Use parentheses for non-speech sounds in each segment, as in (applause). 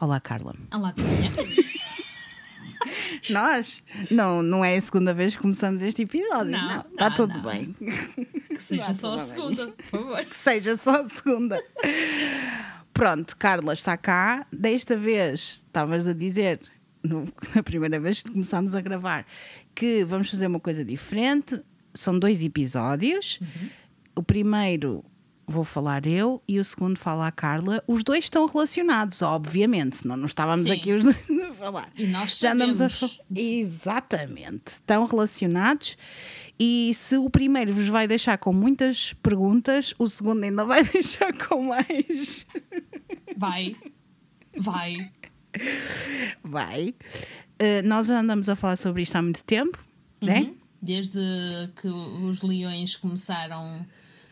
Olá, Carla. Olá, Pinha. Nós? Não, não é a segunda vez que começamos este episódio. Não, Não, está não, tudo não. bem. Que seja só a bem. segunda, por favor. Que seja só a segunda. Pronto, Carla está cá. Desta vez, estavas a dizer, no- na primeira vez que começámos a gravar, que vamos fazer uma coisa diferente. São dois episódios. O primeiro vou falar eu e o segundo fala a Carla. Os dois estão relacionados, obviamente, senão não estávamos Sim. aqui os dois (laughs) a falar. E nós Já andamos a Exatamente, estão relacionados. E se o primeiro vos vai deixar com muitas perguntas, o segundo ainda vai (laughs) deixar com mais. Vai. Vai. Vai. Uh, nós já andamos a falar sobre isto há muito tempo, né? Uhum. Desde que os leões começaram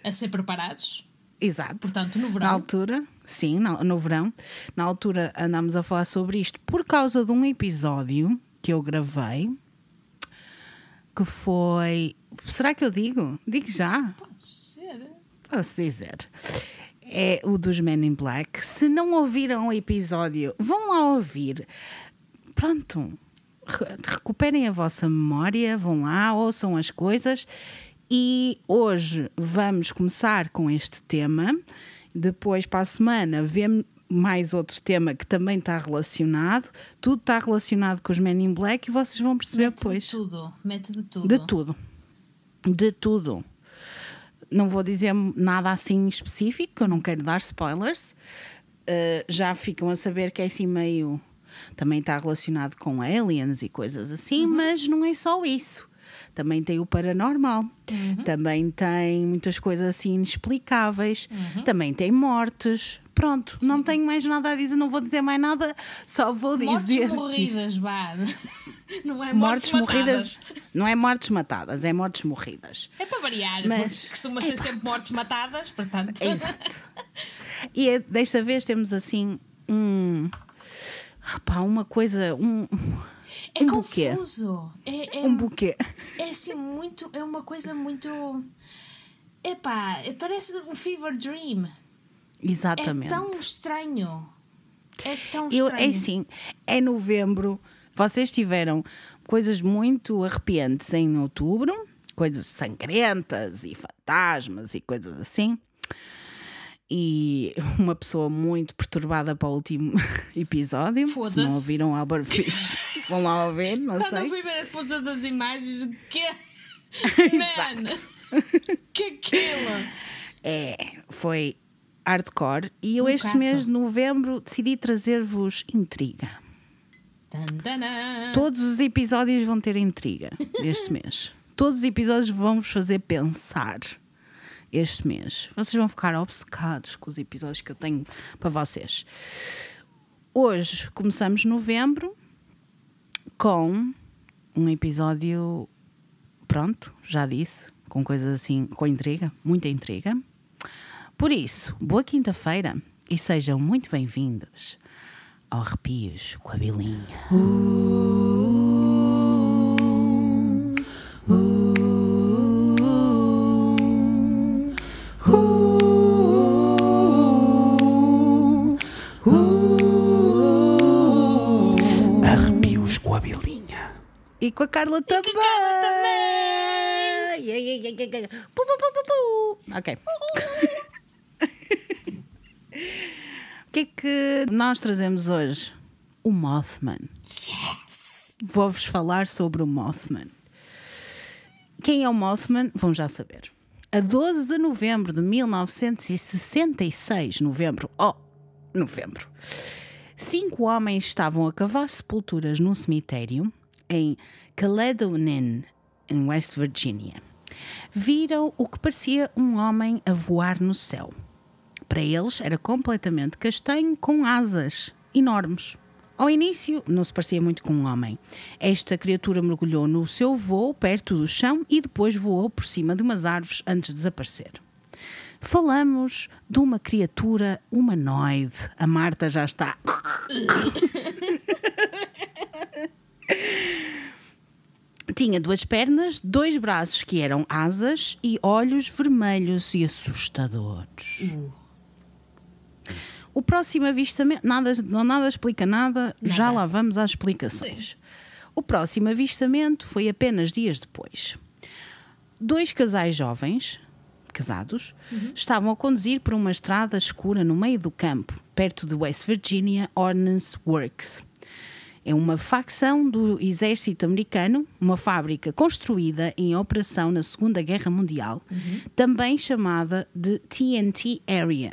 a ser preparados. Exato. Portanto, no Na verão. altura, sim, no, no verão, na altura andámos a falar sobre isto por causa de um episódio que eu gravei que foi. Será que eu digo? Digo já. Ser. Posso dizer. É o dos Men in Black. Se não ouviram o episódio, vão lá ouvir. Pronto. Re- Recuperem a vossa memória, vão lá, ouçam as coisas. E hoje vamos começar com este tema. Depois, para a semana, vemos mais outro tema que também está relacionado. Tudo está relacionado com os Men in Black e vocês vão perceber Mete depois. de tudo. Mete de tudo. De tudo. De tudo. Não vou dizer nada assim específico, eu não quero dar spoilers. Uh, já ficam a saber que é assim meio. Também está relacionado com aliens e coisas assim, mas não é só isso. Também tem o paranormal, também tem muitas coisas assim inexplicáveis, também tem mortes. Pronto, não tenho mais nada a dizer, não vou dizer mais nada, só vou Mortes dizer. morridas, vá. (laughs) Não é mortes mortes, morridas. matadas. Não é mortes matadas, é mortes morridas. É para variar, Mas- costuma ser sempre mortes matadas, portanto. Exato. E é- desta vez temos assim um. Pá, uma coisa. Um, É um buquê. confuso. É, é, Um buquê. é assim muito. É uma coisa muito. Epá, parece um fever dream. Exatamente. É tão estranho. É tão Eu, estranho. é assim, é novembro. Vocês tiveram coisas muito arrepiantes em outubro, coisas sangrentas e fantasmas e coisas assim. E (laughs) uma pessoa muito perturbada para o último (laughs) episódio. Se não ouviram Albert Fish, (laughs) vão lá ouvir, não Quando sei. fui ver as fotos das imagens, o que Exato. Man! que aquilo? É, foi hardcore. E eu Um este gato. mês de novembro decidi trazer-vos intriga. Tantana. Todos os episódios vão ter intriga este mês. Todos os episódios vão vos fazer pensar este mês. Vocês vão ficar obcecados com os episódios que eu tenho para vocês. Hoje começamos novembro com um episódio, pronto, já disse, com coisas assim, com intriga, muita intriga. Por isso, boa quinta-feira e sejam muito bem-vindos ao Arrepios com a Bilinha. Arrepios com a Carla também. com a Carla também. Pu, pu, pu, pu. Ok. (laughs) O que é que nós trazemos hoje? O Mothman. Vou-vos falar sobre o Mothman. Quem é o Mothman? Vão já saber. A 12 de novembro de 1966, novembro, oh, novembro, cinco homens estavam a cavar sepulturas num cemitério em Caledonin, em West Virginia. Viram o que parecia um homem a voar no céu. Para eles era completamente castanho com asas enormes. Ao início não se parecia muito com um homem. Esta criatura mergulhou no seu voo perto do chão e depois voou por cima de umas árvores antes de desaparecer. Falamos de uma criatura humanoide. A Marta já está. (laughs) Tinha duas pernas, dois braços que eram asas e olhos vermelhos e assustadores. O próximo avistamento, nada, não nada explica nada, já lá vamos às explicações. O próximo avistamento foi apenas dias depois. Dois casais jovens, casados, estavam a conduzir por uma estrada escura no meio do campo, perto de West Virginia Ordnance Works. É uma facção do exército americano, uma fábrica construída em operação na Segunda Guerra Mundial, também chamada de TNT Area.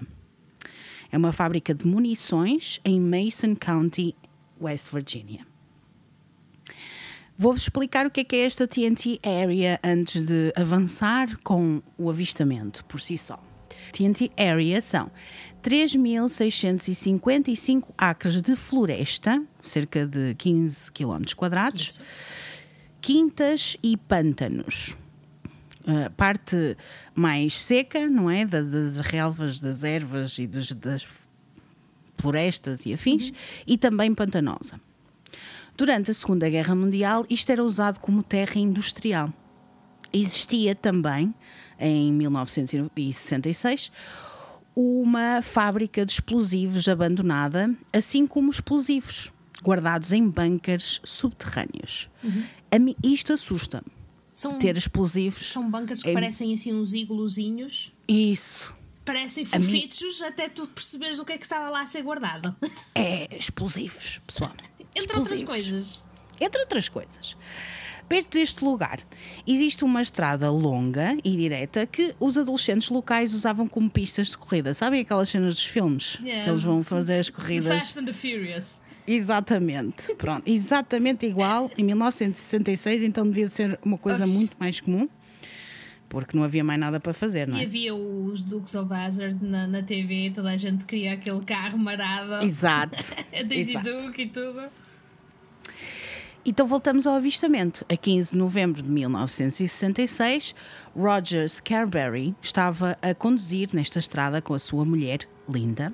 É uma fábrica de munições em Mason County, West Virginia. Vou-vos explicar o que é, que é esta TNT Area antes de avançar com o avistamento por si só. TNT Area são 3.655 acres de floresta, cerca de 15 km quadrados, quintas e pântanos. A parte mais seca, não é? Das, das relvas, das ervas e dos- das florestas e afins, e também pantanosa. Durante a Segunda Guerra Mundial, isto era usado como terra industrial. Existia também, em 1966, uma fábrica de explosivos abandonada, assim como explosivos, guardados em bunkers subterrâneos. A mim- isto assusta-me, ter explosivos. são bunkers que É- parecem assim uns igluzinhos. Isso. Parecem A mim- fofitos até tu perceberes o que é que estava lá a ser guardado. É explosivos, pessoal. Entre outras Explosivos. coisas. Entre outras coisas. Perto deste lugar existe uma estrada longa e direta que os adolescentes locais usavam como pistas de corrida. Sabem aquelas cenas dos filmes? Yeah. Que eles vão fazer as The corridas. Fast and the Furious. Exatamente. (laughs) Pronto, exatamente igual em 1966, então devia ser uma coisa Oxe. muito mais comum. Porque não havia mais nada para fazer, não E é? havia os Dukes of Hazzard na, na TV, toda a gente queria aquele carro marado. Exato. (laughs) A Daisy. Duke e tudo. Então voltamos ao avistamento. A 15 de novembro de 1966, Roger Scarberry estava a conduzir nesta estrada com a sua mulher, Linda.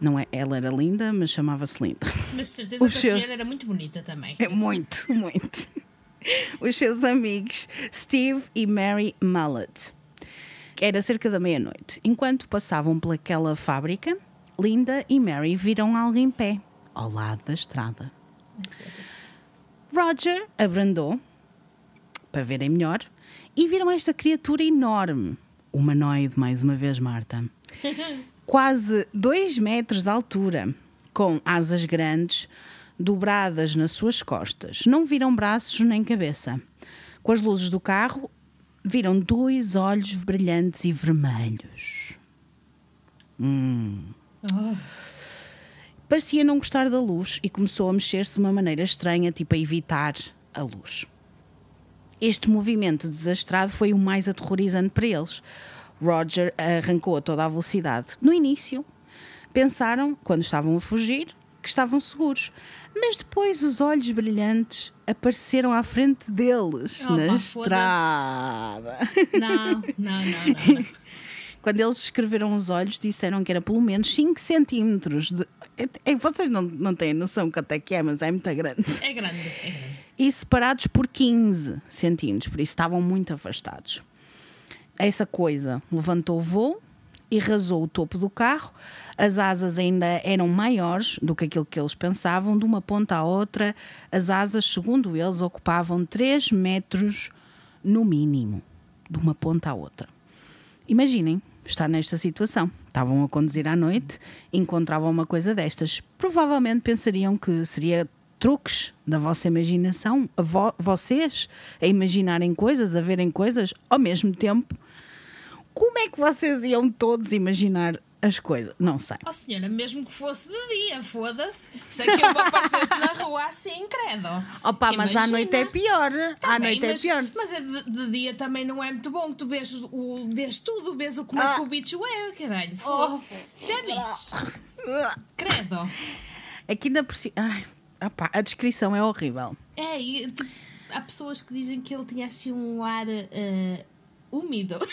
Não é, ela era linda, mas chamava-se Linda. Mas de certeza que a mulher era muito bonita também. É muito, muito. Os seus amigos Steve e Mary Mullet. Era cerca da meia-noite. Enquanto passavam pelaquela fábrica, Linda e Mary viram algo em pé, ao lado da estrada. Foda-se. Roger abrandou para verem melhor e viram esta criatura enorme, humanoide, mais uma vez, Marta, (laughs) quase dois metros de altura, com asas grandes dobradas nas suas costas. Não viram braços nem cabeça. Com as luzes do carro, viram dois olhos brilhantes e vermelhos. Oh, Parecia não gostar da luz e começou a mexer-se de uma maneira estranha, tipo a evitar a luz. Este movimento desastrado foi o mais aterrorizante para eles. Roger arrancou a toda a velocidade. No início, pensaram, quando estavam a fugir, que estavam seguros. Mas depois os olhos brilhantes apareceram à frente deles Oh, na estrada. não, não, não, não. não. (laughs) Quando eles descreveram os olhos, disseram que era pelo menos 5 centímetros. De... É- é- Vocês não, não têm noção quanto é que é, mas é muito grande. É grande, é grande. E separados por 15 centímetros, por isso estavam muito afastados. Essa coisa levantou o voo e rasou o topo do carro. As asas ainda eram maiores do que aquilo que eles pensavam. De uma ponta à outra, as asas, segundo eles, ocupavam 3 metros no mínimo. De uma ponta à outra. Imaginem estar nesta situação. Estavam a conduzir à noite, encontravam uma coisa destas. Provavelmente pensariam que seria truques da vossa imaginação, a vo- vocês a imaginarem coisas, a verem coisas ao mesmo tempo. Como é que vocês iam todos imaginar as coisas? Não sei. Oh senhora, mesmo que fosse de dia, foda-se. Se aquilo me aparecesse na rua assim, credo. Opa, mas à noite é pior. à Tá bem, noite é mas, pior. Mas é de, de dia também não é muito bom que tu vês, o, vês tudo, vês o como é Ah. que o bicho é, caralho. Oh. Já viste? Credo. Aqui ainda por cima. Ai, opá, a descrição é horrível. É, e tipo, há pessoas que dizem que ele tinha assim um ar eh, úmido. (laughs)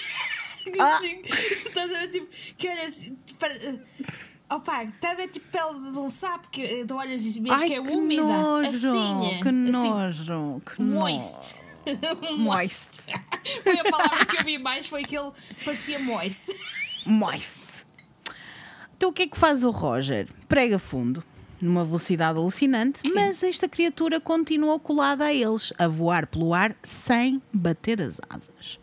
Ah. assim, estás a ver, tipo, que olha assim. Para, eh, opa, está a ver tipo pele de um sapo que eh, tu olhas e vês Ai, que é que úmida. nojo, assim, que assim, nojo, que moist. nojo. (laughs) Moist. Foi a palavra que eu vi mais, foi que ele parecia moist. Moist. Então o que é que faz o Roger? Prega fundo, numa velocidade alucinante, mas esta criatura continuou colada a eles, a voar pelo ar sem bater as asas.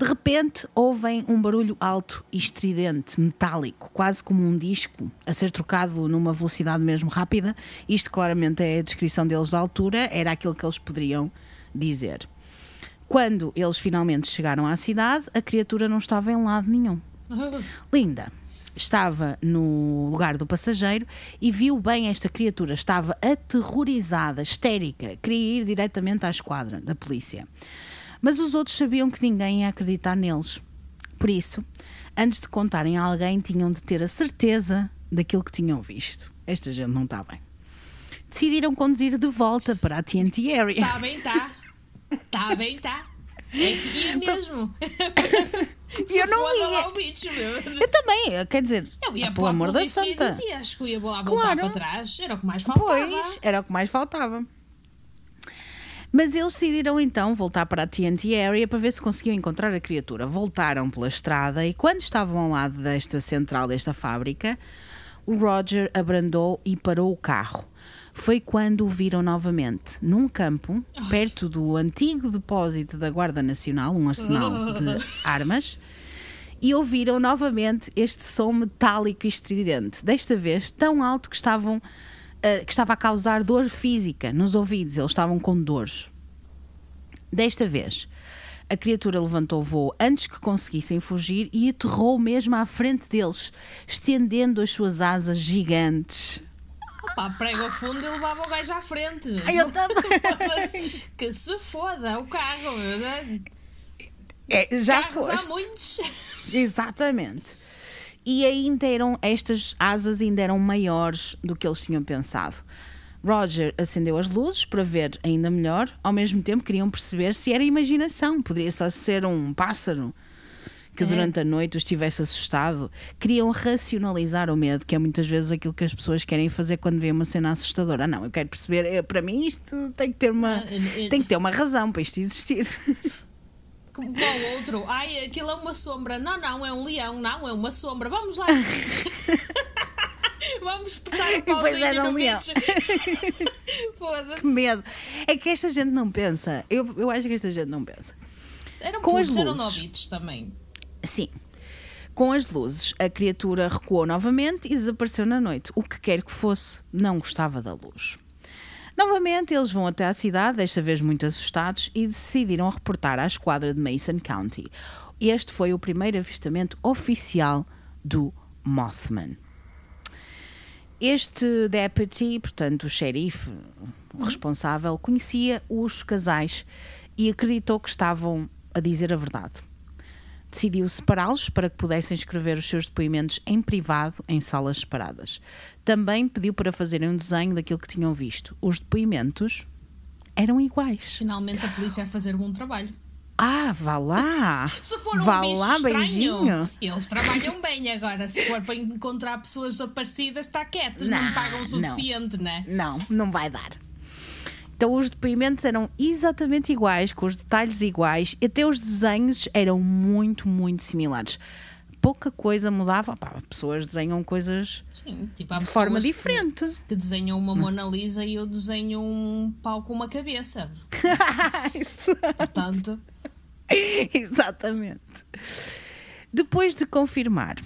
De repente, ouvem um barulho alto e estridente, metálico, quase como um disco, a ser trocado numa velocidade mesmo rápida. Isto claramente é a descrição deles da altura, era aquilo que eles poderiam dizer. Quando eles finalmente chegaram à cidade, a criatura não estava em lado nenhum. (laughs) Linda estava no lugar do passageiro e viu bem esta criatura. Estava aterrorizada, histérica, queria ir diretamente à esquadra da polícia. Mas os outros sabiam que ninguém ia acreditar neles. Por isso, antes de contarem a alguém, tinham de ter a certeza daquilo que tinham visto. Esta gente não está bem. Decidiram conduzir de volta para a TNT Area. Está bem, está. Está bem, está. É que ia mesmo. E eu não ia. lá o bicho, meu. Eu também, quer dizer, Eu ia pelo amor da santa. dizia, acho que eu ia lá voltar Claro. para trás. Era o que mais faltava. Pois, era o que mais faltava. Mas eles decidiram então voltar para a TNT Area para ver se conseguiam encontrar a criatura. Voltaram pela estrada e quando estavam ao lado desta central, desta fábrica, o Roger abrandou e parou o carro. Foi quando o viram novamente num campo, perto do antigo depósito da Guarda Nacional, um arsenal de (laughs) armas, e ouviram novamente este som metálico e estridente, desta vez tão alto que estavam ah, que estava a causar dor física nos ouvidos, eles estavam com dores. Desta vez, a criatura levantou voo antes que conseguissem fugir e aterrou mesmo à frente deles, estendendo as suas asas gigantes. Pá, prega ao fundo e levava o gajo à frente. Eu também. (laughs) que se foda o carro, meu. É, já Carros há foste. muitos. Exatamente. E ainda eram, estas asas ainda eram maiores do que eles tinham pensado. Roger acendeu as luzes para ver ainda melhor, ao mesmo tempo queriam perceber se era imaginação, poderia só ser um pássaro que É. durante a noite os tivesse assustado. Queriam racionalizar o medo, que é muitas vezes aquilo que as pessoas querem fazer quando vêem uma cena assustadora. Ah, não, eu quero perceber, eh, para mim isto tem que ter uma, Ah, tem que ter uma razão para isto existir. (laughs) Como qual outro? Ai, aquilo é uma sombra. Não, não, é um leão. Não, é uma sombra. Vamos lá. (laughs) Vamos espetar o depois pauzinho era um no leão. (laughs) Que medo. É que esta gente não pensa. Eu, eu acho que esta gente não pensa. Eram Com as putos, eram luzes. novitos também. Sim. Com as luzes, a criatura recuou novamente e desapareceu na noite. O que quer que fosse, não gostava da luz. Novamente, eles vão até à cidade, desta vez muito assustados, e decidiram reportar à esquadra de Mason County. Este foi o primeiro avistamento oficial do Mothman. Este deputy, portanto, o xerife, o responsável, conhecia os casais e acreditou que estavam a dizer a verdade decidiu separá-los para que pudessem escrever os seus depoimentos em privado em salas separadas. Também pediu para fazerem um desenho daquilo que tinham visto. Os depoimentos eram iguais. Finalmente a polícia a fazer um bom trabalho. Ah, vá lá! (laughs) Se for um vá bicho lá, estranho, beijinho! eles trabalham bem agora. Se for para encontrar pessoas desaparecidas, está quieto. Não, Não, pagam o não. suficiente, né? Não, não vai dar. Então os depoimentos eram exatamente iguais, com os detalhes iguais, e até os desenhos eram muito, muito similares. Pouca coisa mudava. Pá, pessoas desenham coisas Sim, tipo, de forma que- diferente. Que desenham uma Mona Lisa e eu desenho um pau com uma cabeça. (laughs) Isso. Portanto, (laughs) Exatamente. Depois de confirmar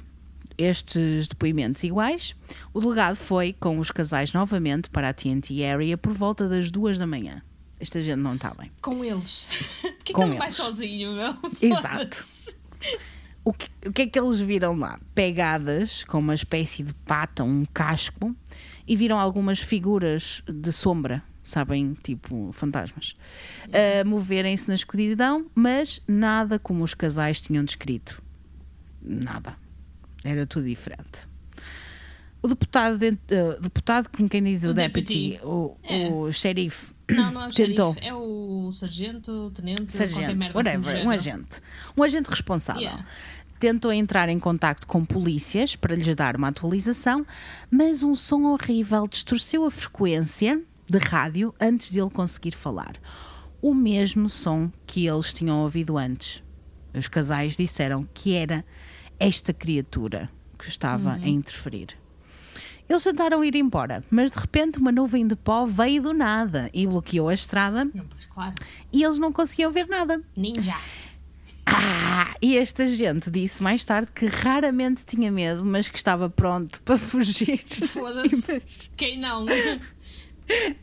estes depoimentos iguais, o delegado foi com os casais novamente para a TNT Area por volta das duas da manhã. Esta gente não está bem. com eles. (laughs) Porquê Com que ele vai sozinho, meu? Exato. (laughs) O que, o que é que eles viram lá? Pegadas com uma espécie de pata, um casco, e viram algumas figuras de sombra, sabem? Tipo fantasmas, moverem-se na escuridão, mas nada como os casais tinham descrito. Nada. Era tudo diferente. O deputado, de- eh, deputado com quem diz o, O deputy, deputy. o, É. o xerife, Não, não é o (coughs) Tentou. xerife, é o sargento, tenente, qualquer sargento, merda assim whatever, um agente. Um agente responsável. Yeah. Tentou entrar em contacto com polícias para lhes dar uma atualização, mas um som horrível distorceu a frequência de rádio antes de ele conseguir falar. O mesmo som que eles tinham ouvido antes. Os casais disseram que era esta criatura que estava a interferir. Eles tentaram ir embora, mas de repente uma nuvem de pó veio do nada e bloqueou a estrada Não, pois claro. e eles não conseguiam ver nada. Ninja. Ah, e esta gente disse mais tarde que raramente tinha medo, mas que estava pronto para fugir. Foda-se. (laughs) Quem não?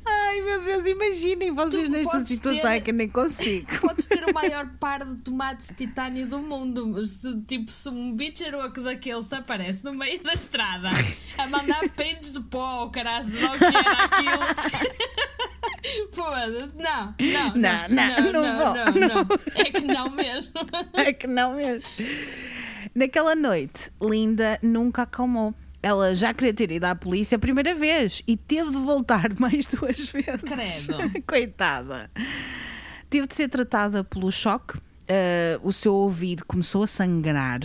Ai meu Deus, imaginem vocês Tu nesta situação ter- que nem consigo. Podes ter o maior par de tomates de titânio do mundo, mas se, tipo, se um bicharoco daqueles te aparece no meio da estrada a mandar (laughs) peitos de pó, caralho, não que era aquilo. (laughs) Foda-se. Não, não, Não, não, não, não vou, não, não. É que não mesmo. (laughs) É que não mesmo. Naquela noite, Linda nunca acalmou. Ela já queria ter ido à polícia a primeira vez e teve de voltar (laughs) mais duas vezes. Credo. (laughs) Coitada. Teve de ser tratada pelo choque. Uh, o seu ouvido começou a sangrar.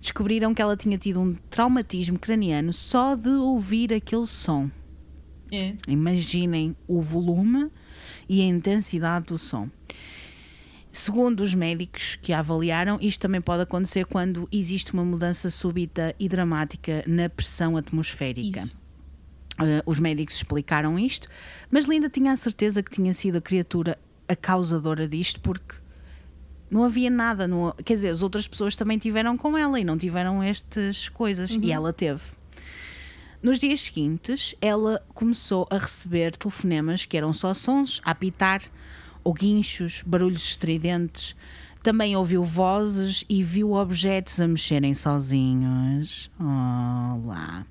Descobriram que ela tinha tido um traumatismo craniano só de ouvir aquele som. É. Imaginem o volume e a intensidade do som. Segundo os médicos que a avaliaram, isto também pode acontecer quando existe uma mudança súbita e dramática na pressão atmosférica. Isso. Uh, os médicos explicaram isto, mas Linda tinha a certeza que tinha sido a criatura a causadora disto porque não havia nada, não- quer dizer, as outras pessoas também tiveram com ela e não tiveram estas coisas e ela teve. Nos dias seguintes, ela começou a receber telefonemas que eram só sons a apitar, ou guinchos, barulhos estridentes. Também ouviu vozes e viu objetos a mexerem sozinhos. Olá.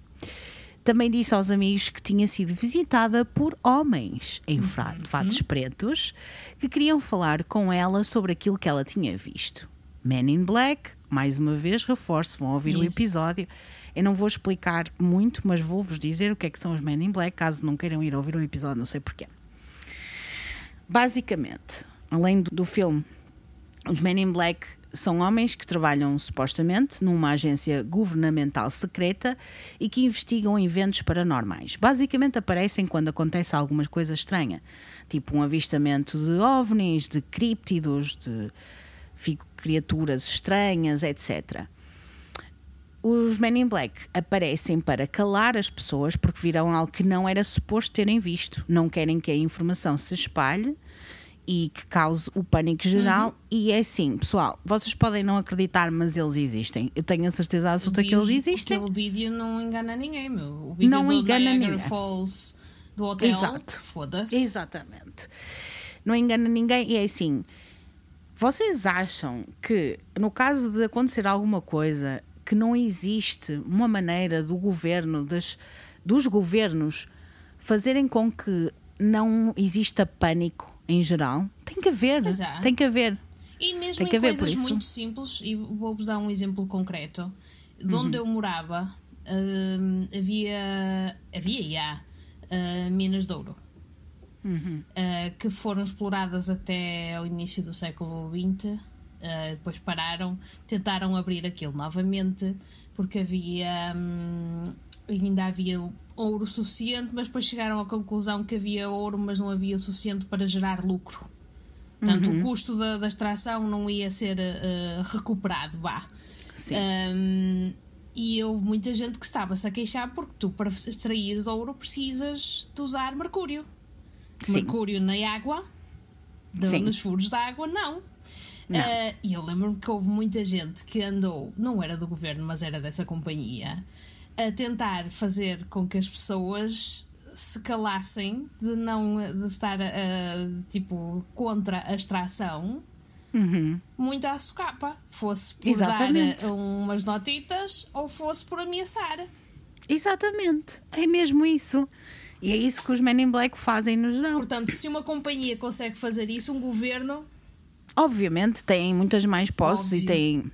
Também disse aos amigos que tinha sido visitada por homens em fra- fatos pretos que queriam falar com ela sobre aquilo que ela tinha visto. Men in Black, mais uma vez, reforço, vão ouvir o Isso. episódio. Eu não vou explicar muito, mas vou-vos dizer o que é que são os Men in Black, caso não queiram ir ouvir o episódio, não sei porquê. Basicamente, além do, do filme, os Men in Black são homens que trabalham supostamente numa agência governamental secreta e que investigam eventos paranormais. Basicamente aparecem quando acontece alguma coisa estranha, tipo um avistamento de ovnis, de críptidos, de criaturas estranhas, etc. Os Men in Black aparecem para calar as pessoas porque viram algo que não era suposto terem visto. Não querem que a informação se espalhe e que cause o pânico geral. E é assim, pessoal, vocês podem não acreditar, mas eles existem. Eu tenho a certeza absoluta que eles existem. Aquele vídeo não engana ninguém, meu. O vídeo Não do engana Niagara ninguém. Falls do hotel. Exato. Foda-se. Exatamente. Não engana ninguém. E é assim, vocês acham que no caso de acontecer alguma coisa que não existe uma maneira do governo, das, dos governos, fazerem com que não exista pânico em geral? Tem que haver. Há. Tem que haver. E mesmo Tem que em haver coisas muito simples, e vou-vos dar um exemplo concreto. De Uhum. onde eu morava, hum, havia, havia e há uh, minas de ouro. Uhum. uh, que foram exploradas até ao início do século XX, uh, depois pararam, tentaram abrir aquilo novamente, porque havia hum, ainda havia ouro suficiente, mas depois chegaram à conclusão que havia ouro, mas não havia suficiente para gerar lucro. Portanto, Uhum. o custo da, da extração não ia ser uh, recuperado, vá. Sim. Um, e houve muita gente que estava-se a queixar porque tu, para extrair ouro, precisas de usar mercúrio. Sim. Mercúrio na água, de- nos furos da água, não. Ah, E eu lembro-me que houve muita gente que andou, não era do governo, mas era dessa companhia, a tentar fazer com que as pessoas se calassem de não de estar ah, tipo contra a extração Uhum. muito à socapa. Fosse por Exatamente. dar umas notitas ou fosse por ameaçar. Exatamente. É mesmo isso. E é isso que os Men in Black fazem no geral. Portanto, se uma companhia consegue fazer isso, um governo. Obviamente têm muitas mais posses e Óbvio. têm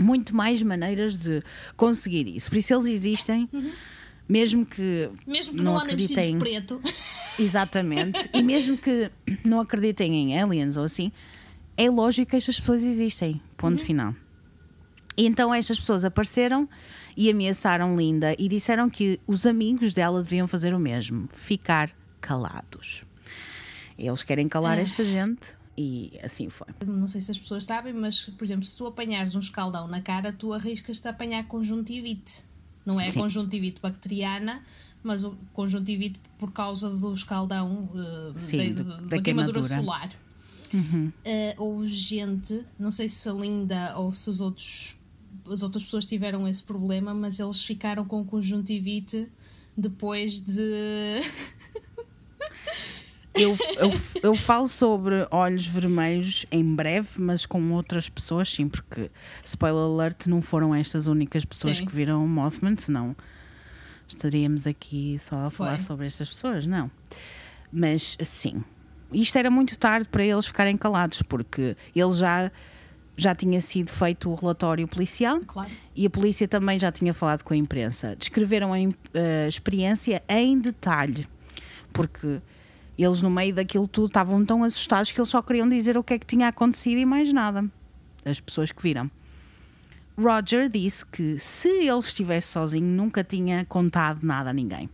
muito mais maneiras de conseguir isso. Por isso eles existem, mesmo que Mesmo que não não, acreditem. preto. Exatamente. e mesmo que não acreditem em aliens ou assim, é lógico que estas pessoas existem. Ponto final. E então estas pessoas apareceram e ameaçaram Linda e disseram que os amigos dela deviam fazer o mesmo, ficar calados. Eles querem calar esta gente E assim foi. Não sei se as pessoas sabem, mas, por exemplo, se tu apanhares um escaldão na cara, tu arriscas-te a apanhar conjuntivite. Não é Sim. conjuntivite bacteriana, mas o conjuntivite por causa do escaldão uh, Sim, da, do- da da queimadura solar. Uh, houve gente, não sei se a Linda ou se os outros, as outras pessoas tiveram esse problema, mas eles ficaram com conjuntivite depois de. (laughs) Eu, eu, eu falo sobre olhos vermelhos em breve, mas com outras pessoas, sim, porque, spoiler alert, não foram estas únicas pessoas Sim. que viram o Mothman, senão estaríamos aqui só a falar Foi. sobre estas pessoas, não. Mas, sim, isto era muito tarde para eles ficarem calados, porque ele já, já tinha sido feito o relatório policial Claro. e a polícia também já tinha falado com a imprensa. Descreveram a, a experiência em detalhe, porque eles, no meio daquilo tudo, estavam tão assustados que eles só queriam dizer o que é que tinha acontecido e mais nada. As pessoas que viram. Roger disse que se ele estivesse sozinho, nunca tinha contado nada a ninguém.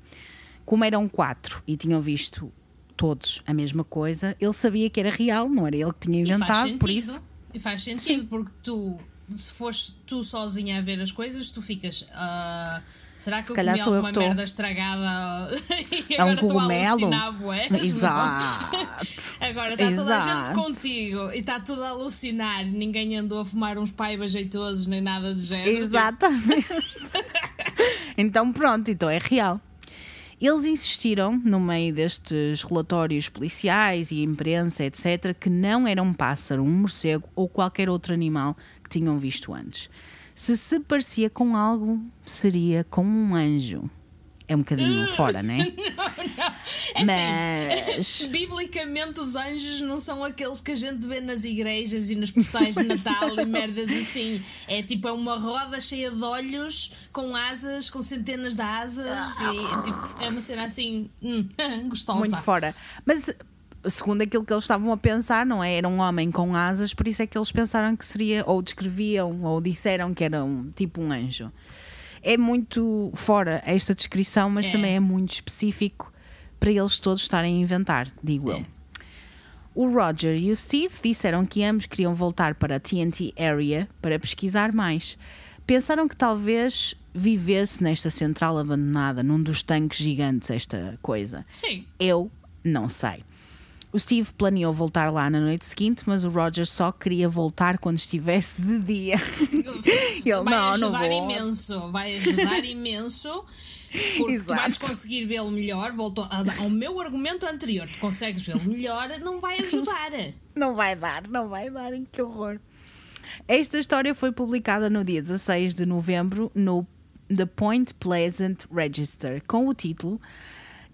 Como eram quatro e tinham visto todos a mesma coisa, ele sabia que era real, não era ele que tinha inventado, sentido. por isso. E faz sentido, Sim. porque tu, se fores tu sozinha a ver as coisas, tu ficas. "Ah, será que eu calhar comi sou eu alguma que tô." merda estragada (laughs) e É um agora estou a cogumelo. (laughs) Exato. Agora está toda a gente contigo e está tudo a alucinar. Ninguém andou a fumar uns paibas jeitosos nem nada do género. Exatamente. (laughs) então pronto, então é real. Eles insistiram, no meio destes relatórios policiais e imprensa, etc., que não era um pássaro, um morcego ou qualquer outro animal que tinham visto antes. Se se parecia com algo, seria com um anjo. É um bocadinho fora, (laughs) né? É Mas. (laughs) Biblicamente, os anjos não são aqueles que a gente vê nas igrejas e nos postais de Natal e merdas assim. É tipo é uma roda cheia de olhos, com asas, com centenas de asas. E, tipo, é uma cena assim. Hum, (laughs) gostosa. muito fora. Mas segundo aquilo que eles estavam a pensar, não é? Era um homem com asas, por isso é que eles pensaram que seria, ou descreviam, ou disseram que era um, tipo um anjo. É muito fora esta descrição, mas É. também é muito específico para eles todos estarem a inventar, digo eu. É. O Roger e o Steve disseram que ambos queriam voltar para a TNT Area para pesquisar mais. Pensaram que talvez vivesse nesta central abandonada, num dos tanques gigantes, esta coisa. Sim. Eu não sei. O Steve planeou voltar lá na noite seguinte, mas o Roger só queria voltar quando estivesse de dia. (laughs) Ele, vai não, não ajudar vou. imenso. Vai ajudar (laughs) imenso. Porque tu Exato. vais conseguir vê-lo melhor. Voltou ao meu argumento anterior. Tu consegues vê-lo melhor, não vai ajudar. Não vai dar, não vai dar, que horror. Esta história foi publicada no dia 16 de novembro no The Point Pleasant Register com o título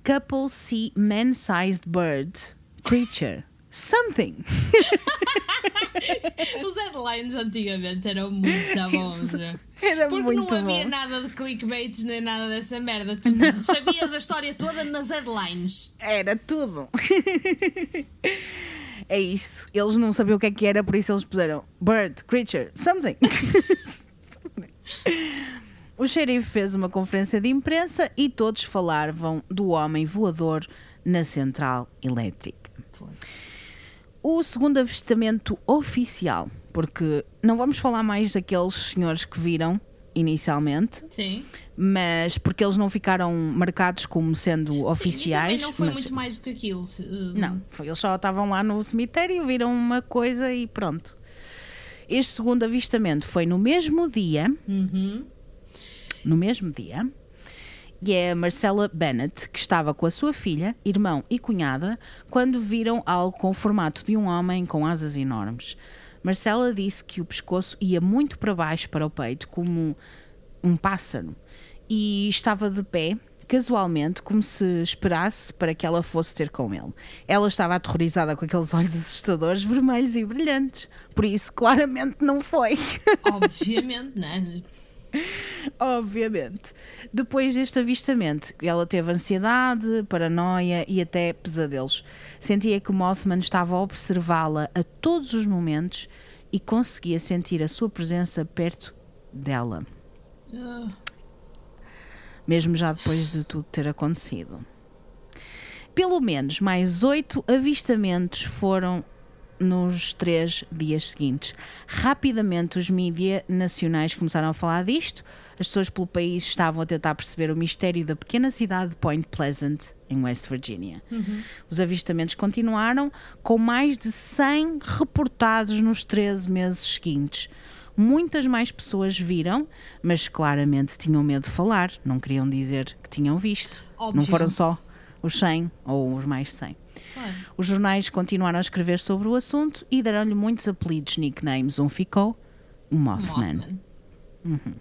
Couple See Man-Sized Bird Creature Something. (laughs) Os headlines antigamente eram (laughs) muito bons. Era Porque muito não havia bom. nada de clickbaits nem nada dessa merda. Tu sabias a história toda nas headlines. Era tudo. (laughs) é isso. Eles não sabiam o que é que era, por isso eles puseram bird, creature, something. o xerife fez uma conferência de imprensa e todos falavam do homem voador na central elétrica. O segundo avistamento oficial, porque não vamos falar mais daqueles senhores que viram inicialmente, Sim. mas porque eles não ficaram marcados como sendo oficiais. Sim, e também não foi mas- muito mais do que aquilo. uh, Não, foi, eles só estavam lá no cemitério, viram uma coisa e pronto. Este segundo avistamento foi no mesmo dia, Uhum. no mesmo dia, e é a Marcella Bennett, que estava com a sua filha, irmão e cunhada, quando viram algo com o formato de um homem com asas enormes. Marcella disse que o pescoço ia muito para baixo para o peito, como um pássaro, e estava de pé, casualmente, como se esperasse para que ela fosse ter com ele. Ela estava aterrorizada com aqueles olhos assustadores, vermelhos e brilhantes, por isso claramente não foi. Obviamente, né? (laughs) Obviamente. Depois deste avistamento, ela teve ansiedade, paranoia e até pesadelos. Sentia que Mothman estava a observá-la a todos os momentos e conseguia sentir a sua presença perto dela, mesmo já depois de tudo ter acontecido. Pelo menos mais oito avistamentos foram nos três dias seguintes. Rapidamente, os mídias nacionais começaram a falar disto. As pessoas pelo país estavam a tentar perceber o mistério da pequena cidade de Point Pleasant, em West Virginia. Os avistamentos continuaram, com mais de 100 reportados nos 13 meses seguintes. Muitas mais pessoas viram, mas claramente tinham medo de falar, não queriam dizer que tinham visto. Não Óbvio. foram só os 100 ou os mais 100. Claro. Os jornais continuaram a escrever sobre o assunto e deram-lhe muitos apelidos, nicknames. Um ficou Mothman. Mothman.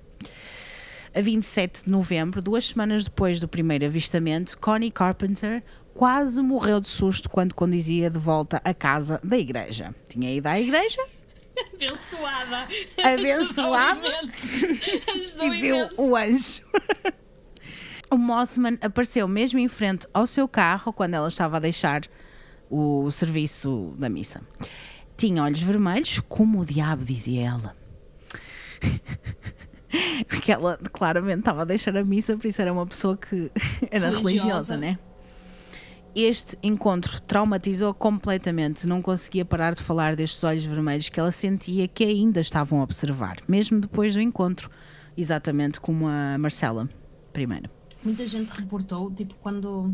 A 27 de novembro, duas semanas depois do primeiro avistamento, Connie Carpenter quase morreu de susto quando conduzia de volta à casa da igreja. Tinha ido à igreja Abençoada. Abençoada. (laughs) E viu imenso. o anjo. (laughs) o Mothman apareceu mesmo em frente ao seu carro quando ela estava a deixar o serviço da missa. Tinha olhos vermelhos, como o diabo, dizia ela. (laughs) Porque ela claramente estava a deixar a missa, por isso era uma pessoa que (laughs) era Religiosa. religiosa, né? Este encontro traumatizou completamente. Não conseguia parar de falar destes olhos vermelhos que ela sentia que ainda estavam a observar, mesmo depois do encontro, exatamente como a Marcela, primeiro. Muita gente reportou, tipo, quando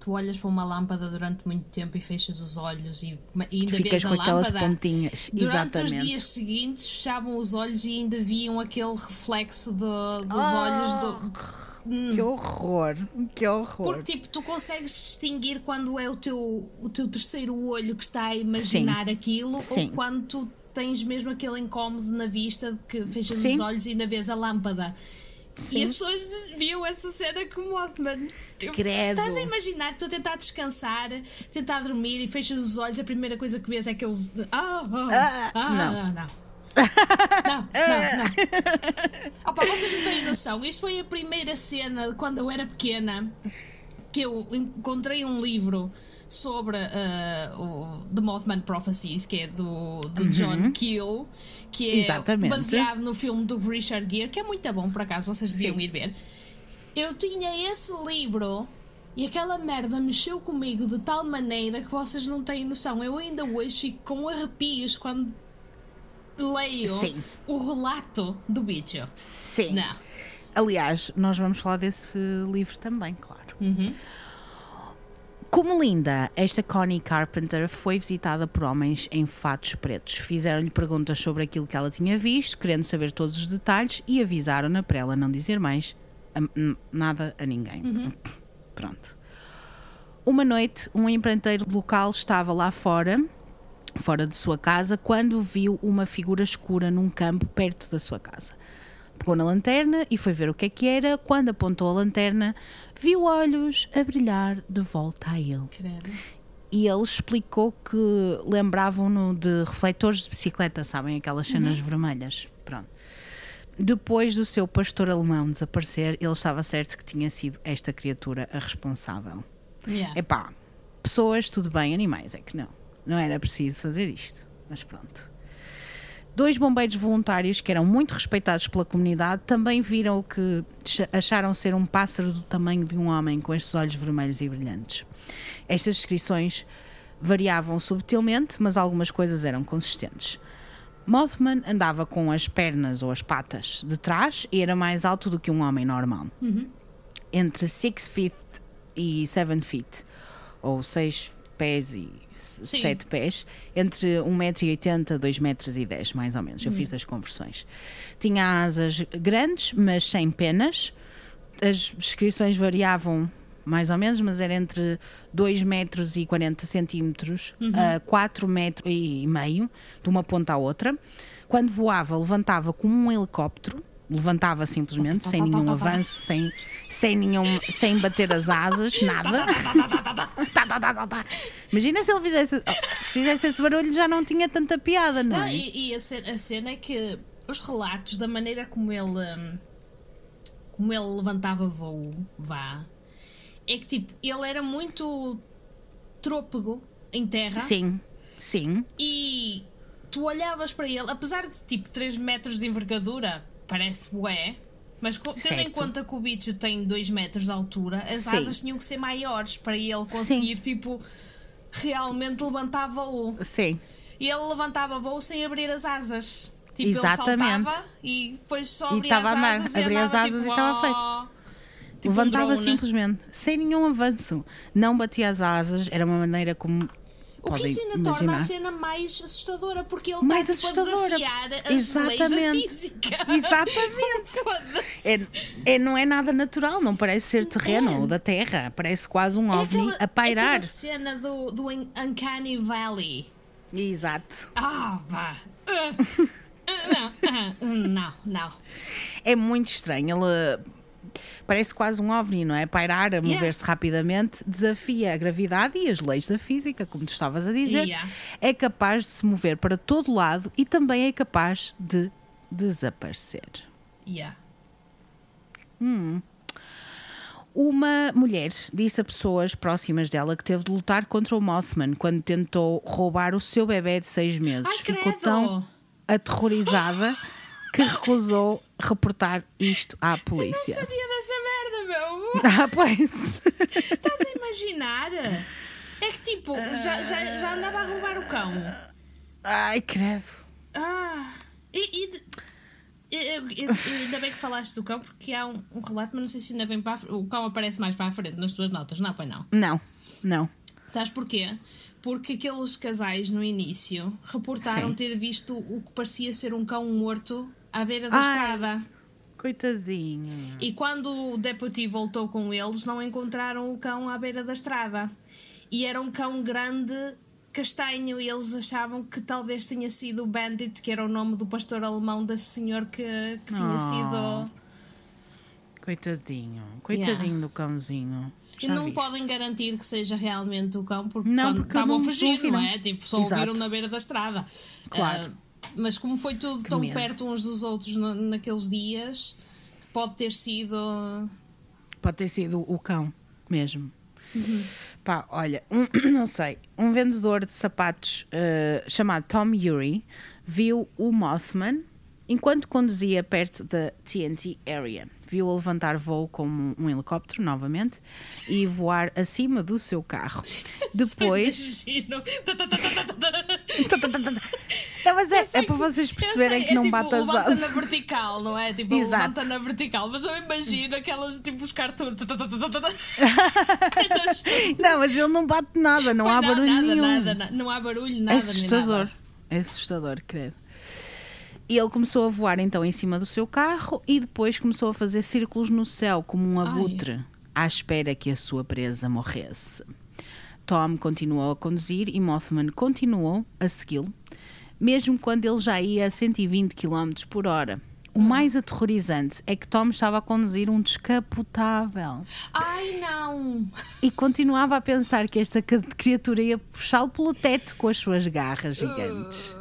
tu olhas para uma lâmpada durante muito tempo e fechas os olhos e, e ainda Ficas vês com a aquelas lâmpada. pontinhas. Durante exatamente. os dias seguintes fechavam os olhos e ainda viam aquele reflexo do- dos Ah! olhos do. Que horror, que horror. Porque tipo, tu consegues distinguir quando é o teu, o teu terceiro olho que está a imaginar aquilo Sim. ou quando tu tens mesmo aquele incómodo na vista de que fechas Sim. os olhos e ainda vês a lâmpada. Sim. E as pessoas viam essa cena como Mothman. Credo. Estás a imaginar, tu a tentar descansar, tentar dormir e fechas os olhos, a primeira coisa que vês é aqueles. de- Ah, ah, Ah, ah, não. não, não. (laughs) Não, não, não. Opa, vocês não têm noção. Isto foi a primeira cena quando eu era pequena que eu encontrei um livro sobre ah, o The Mothman Prophecies, que é do, do John Keel, que é Uhum. Exatamente. baseado no filme do Richard Gere, que é muito bom, por acaso, vocês deviam Sim. ir ver. Eu tinha esse livro e aquela merda mexeu comigo de tal maneira que vocês não têm noção. Eu ainda hoje fico com arrepios quando leio Sim. o relato do bicho. Sim. Não. Aliás, nós vamos falar desse livro também, claro. Uhum. Como linda, esta Connie Carpenter foi visitada por homens em fatos pretos. Fizeram-lhe perguntas sobre aquilo que ela tinha visto, querendo saber todos os detalhes e avisaram-na para ela não dizer mais a- nada a ninguém. (coughs) Pronto. Uma noite, um empreiteiro local estava lá fora, fora de sua casa, quando viu uma figura escura num campo perto da sua casa. Pegou na lanterna e foi ver o que é que era. Quando apontou a lanterna, viu olhos a brilhar de volta a ele. Credo. E ele explicou que lembravam-no de refletores de bicicleta, sabem? Aquelas cenas vermelhas. Pronto. Depois do seu pastor alemão desaparecer, ele estava certo que tinha sido esta criatura a responsável. Yeah. Epá, pessoas, tudo bem, animais é que não. Não era preciso fazer isto. Mas pronto. Dois bombeiros voluntários que eram muito respeitados pela comunidade também viram o que ch- acharam ser um pássaro do tamanho de um homem com estes olhos vermelhos e brilhantes. Estas descrições variavam subtilmente, mas algumas coisas eram consistentes. Mothman andava com as pernas ou as patas de trás e era mais alto do que um homem normal. Entre 6 feet e 7 feet, ou 6 pés e Sim. 7 pés, entre 1,80m a 2,10m, mais ou menos. Eu fiz as conversões. Tinha asas grandes, mas sem penas. As descrições variavam mais ou menos, mas era entre 2 metros e 40 centímetros a 4 metros e meio, de uma ponta à outra. Quando voava, levantava como um helicóptero, levantava simplesmente, sem nenhum avanço, sem, sem, nenhum, sem bater as asas, nada. Tá, tá, tá, tá, tá. Imagina se ele fizesse, oh, se fizesse esse barulho, já não tinha tanta piada, não Não, é? e, e a, cena, a cena é que os relatos da maneira como ele hum, como ele levantava voo, vá, é que tipo, ele era muito trôpego em terra Sim, sim, e tu olhavas para ele, apesar de tipo 3 metros de envergadura, parece bué, mas tendo em Certo. conta que o bicho tem 2 metros de altura, as Sim. asas tinham que ser maiores para ele conseguir tipo realmente levantar voo. sim. e ele levantava voo sem abrir as asas. Tipo, Exatamente. ele saltava e depois só E abria a as andar, asas e abria as andava, asas tipo, e estava feito. Tipo um Levantava drone. simplesmente, sem nenhum avanço. Não batia as asas, era uma maneira como. O que isso ainda torna a cena mais assustadora, porque ele Mais está tipo, a assustadora. leis Exatamente. da física. (laughs) (laughs) Exatamente. É, é- não é nada natural, não parece ser terreno É. ou da terra, parece quase um É ovni aquela- a pairar. É cena do, do Un- Uncanny Valley. Exato. Ah, vá. Ah, ah, não, ah, não, não. É muito estranho. Ele parece quase um ovni, não é? Pairar, a mover-se rapidamente, desafia a gravidade e as leis da física, como tu estavas a dizer. Yeah. É capaz de se mover para todo lado e também é capaz de desaparecer. Yeah. Uma mulher disse a pessoas próximas dela que teve de lutar contra o Mothman quando tentou roubar o seu bebê de seis meses. Ai, Ficou credo! tão aterrorizada (laughs) que recusou reportar isto à polícia. Sabia dessa merda, meu? (laughs) Ah, pois. Estás a imaginar? É que tipo, já, já, já andava a roubar o cão. Ai, credo. Ah, e, e de- eu- eu- eu- ainda bem que falaste do cão, porque há um, um relato, mas não sei se ainda bem para a O cão aparece mais para a frente nas tuas notas, não, pois não. Não, não. Sabes porquê? Porque aqueles casais no início reportaram Sim. ter visto o que parecia ser um cão morto à beira da Ai. estrada. Coitadinho. E quando o deputy voltou com eles, não encontraram o cão à beira da estrada. E era um cão grande, castanho, e eles achavam que talvez tenha sido o Bandit, que era o nome do pastor alemão desse senhor que, que tinha Oh. sido. Coitadinho. Coitadinho do cãozinho. E Já não viste? podem garantir que seja realmente o cão, porque Não, quando porque estavam a fugir, não não, viram. é? Tipo, só Exato. ouviram na beira da estrada. Claro. Ah, mas como foi tudo tão medo. perto uns dos outros na- naqueles dias, pode ter sido. Pode ter sido o cão mesmo. Pá, olha, um- (coughs) não sei. Um vendedor de sapatos eh, chamado Tom Urey viu o Mothman enquanto conduzia perto da TNT Area. Viu-o levantar voo como um helicóptero, novamente, e voar acima do seu carro. Depois. Imagino. Tá, tá, tá, tá, tá, tá. Não, mas é, é para vocês perceberem sei, que não é tipo, bate as asas. na vertical, não é? Tipo, Exato. levanta na vertical. Mas eu imagino aquelas, tipo, os cartoons. Tá, tá, tá, tá, tá, tá. É estúpido. Não, mas ele não bate nada, não há barulho nada, nenhum. nada. Não há barulho, nada. É assustador. É assustador, credo. E ele começou a voar então em cima do seu carro e depois começou a fazer círculos no céu como um abutre, à espera que a sua presa morresse. Tom continuou a conduzir e Mothman continuou a segui-lo, mesmo quando ele já ia a 120 km por hora. O mais aterrorizante é que Tom estava a conduzir um descapotável Ai, não! e continuava a pensar que esta criatura ia puxá-lo pelo teto com as suas garras gigantes.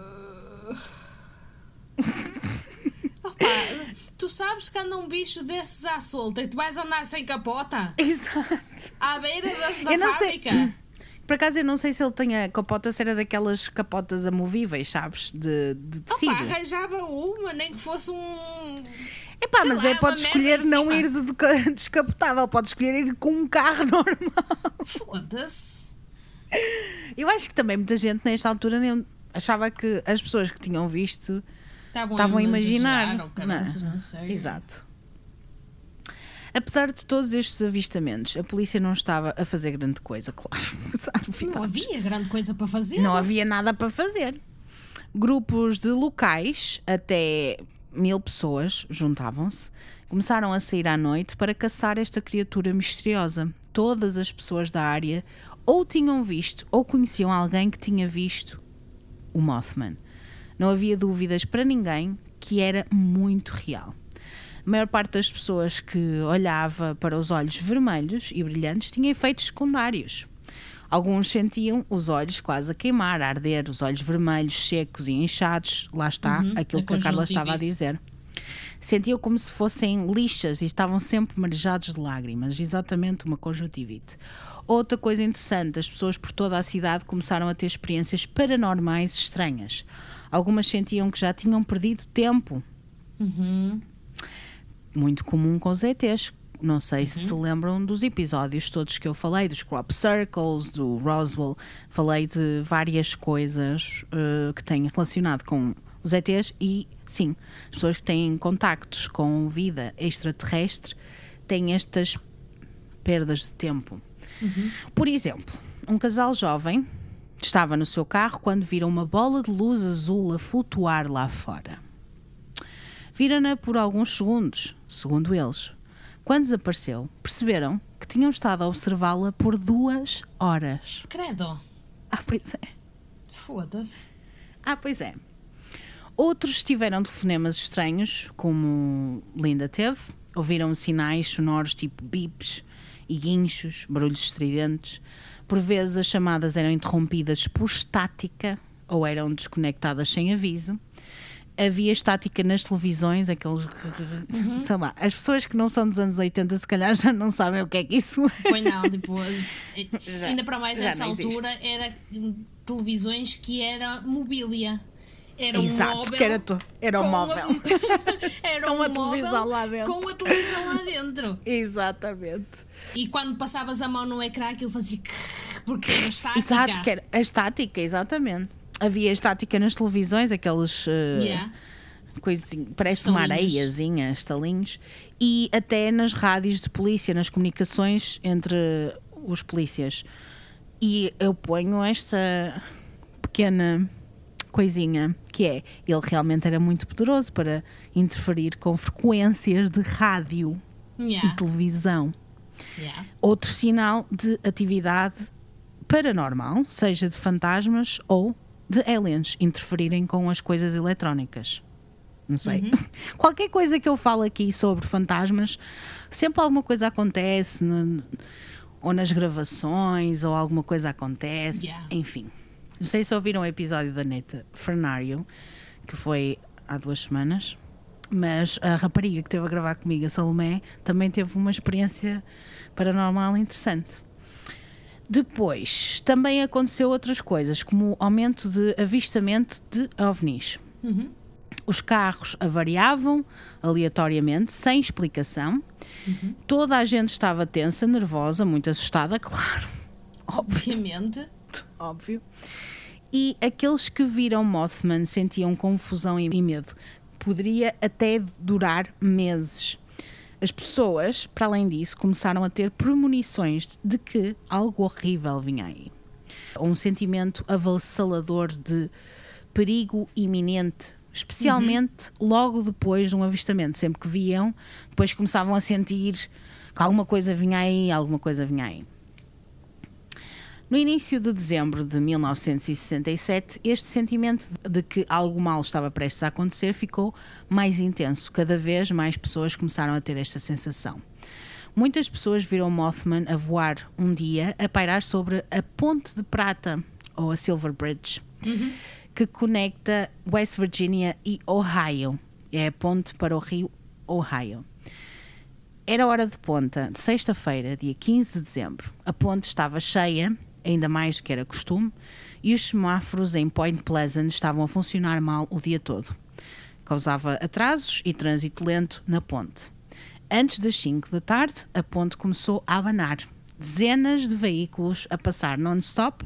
(laughs) Opa, tu sabes que anda um bicho desses à solta e tu vais andar sem capota? Exato. À beira da, da não sei- fábrica? Por acaso eu não sei se ele tem a capota, se era daquelas capotas amovíveis, sabes? De, de Opa, tecido. arranjava uma, nem que fosse um. Epá, sei mas lá, é, pode escolher em não ir de (laughs) descapotável, pode escolher ir com um carro (laughs) normal. Foda-se. Eu acho que também muita gente nesta altura nem achava que as pessoas que tinham visto Estavam a imaginar. Não. não sei. Exato. Apesar de todos estes avistamentos, a polícia não estava a fazer grande coisa, claro. (laughs) Não havia grande coisa para fazer. Não havia nada para fazer. Grupos de locais, até mil pessoas, juntavam-se, começaram a sair à noite para caçar esta criatura misteriosa. Todas as pessoas da área ou tinham visto ou conheciam alguém que tinha visto o Mothman. Não havia dúvidas para ninguém que era muito real. A maior parte das pessoas que olhava para os olhos vermelhos e brilhantes tinha efeitos secundários. Alguns sentiam os olhos quase a queimar, a arder, os olhos vermelhos, secos e inchados. Lá está Uhum, aquilo que a Carla estava a dizer. Sentiam como se fossem lixas e estavam sempre marejados de lágrimas, exatamente uma conjuntivite. Outra coisa interessante, as pessoas por toda a cidade começaram a ter experiências paranormais estranhas. Algumas sentiam que já tinham perdido tempo Uhum. muito comum com os ETs. Não sei se se lembram dos episódios todos que eu falei, dos crop circles, do Roswell. Falei de várias coisas uh, que têm relacionado com os ETs e, sim, as pessoas que têm contactos com vida extraterrestre têm estas perdas de tempo. Por exemplo, um casal jovem estava no seu carro quando viram uma bola de luz azul a flutuar lá fora. Viram-na por alguns segundos, segundo eles. Quando desapareceu, perceberam que tinham estado a observá-la por duas horas. Credo. Ah, pois é. Foda-se. Ah, pois é. Outros tiveram telefonemas estranhos, como Linda teve. Ouviram sinais sonoros tipo bips e guinchos, barulhos estridentes. Por vezes as chamadas eram interrompidas por estática ou eram desconectadas sem aviso. Havia estática nas televisões, aqueles. sei lá, as pessoas que não são dos anos 80 se calhar já não sabem o que é que isso é. Pois não, depois. (laughs) Já- ainda para mais nessa altura era televisões que era mobília. Era um Exato, móvel. que era, to- era o com móvel. A, (laughs) era Com um a televisão móvel lá dentro. Com a televisão lá dentro. (laughs) Exatamente. E quando passavas a mão no ecrã, aquilo fazia. Porque era estática. Exato, que era a estática, exatamente. Havia estática nas televisões, aqueles. eh, Yeah. coisinha, parece uma Estalinhos. areiazinha, estalinhos, e até nas rádios de polícia, nas comunicações entre os polícias. E eu ponho esta pequena coisinha que é, ele realmente era muito poderoso para interferir com frequências de rádio Yeah. e televisão. Yeah. Outro sinal de atividade paranormal, seja de fantasmas ou de aliens interferirem com as coisas eletrónicas. Não sei. (laughs) Qualquer coisa que eu falo aqui sobre fantasmas, sempre alguma coisa acontece, no- ou nas gravações, ou alguma coisa acontece, Yeah. enfim. Não sei se ouviram o episódio da Neta Fernário, que foi há duas semanas, mas a rapariga que esteve a gravar comigo, a Salomé, também teve uma experiência paranormal interessante. Depois, também aconteceu outras coisas, como o aumento de avistamento de ovnis. Os carros avariavam aleatoriamente, sem explicação. Toda a gente estava tensa, nervosa, muito assustada, (laughs) claro. Obviamente. Óbvio. E aqueles que viram Mothman sentiam confusão e medo. Poderia até durar meses. As pessoas, para além disso, começaram a ter premonições de que algo horrível vinha aí. Um sentimento avassalador de perigo iminente, especialmente logo depois de um avistamento. Sempre que viam, depois começavam a sentir que alguma coisa vinha aí, alguma coisa vinha aí. No início de dezembro de 1967, este sentimento de que algo mal estava prestes a acontecer ficou mais intenso. Cada vez mais pessoas começaram a ter esta sensação. Muitas pessoas viram Mothman a voar um dia a pairar sobre a Ponte de Prata, ou a Silver Bridge, que conecta West Virginia e Ohio. É a ponte para o rio Ohio. Era hora de ponta, sexta-feira, dia 15 de dezembro. A ponte estava cheia, ainda mais do que era costume, e os semáforos em Point Pleasant estavam a funcionar mal o dia todo. Causava atrasos e trânsito lento na ponte. Antes das 5 da tarde, a ponte começou a abanar. Dezenas de veículos a passar non-stop,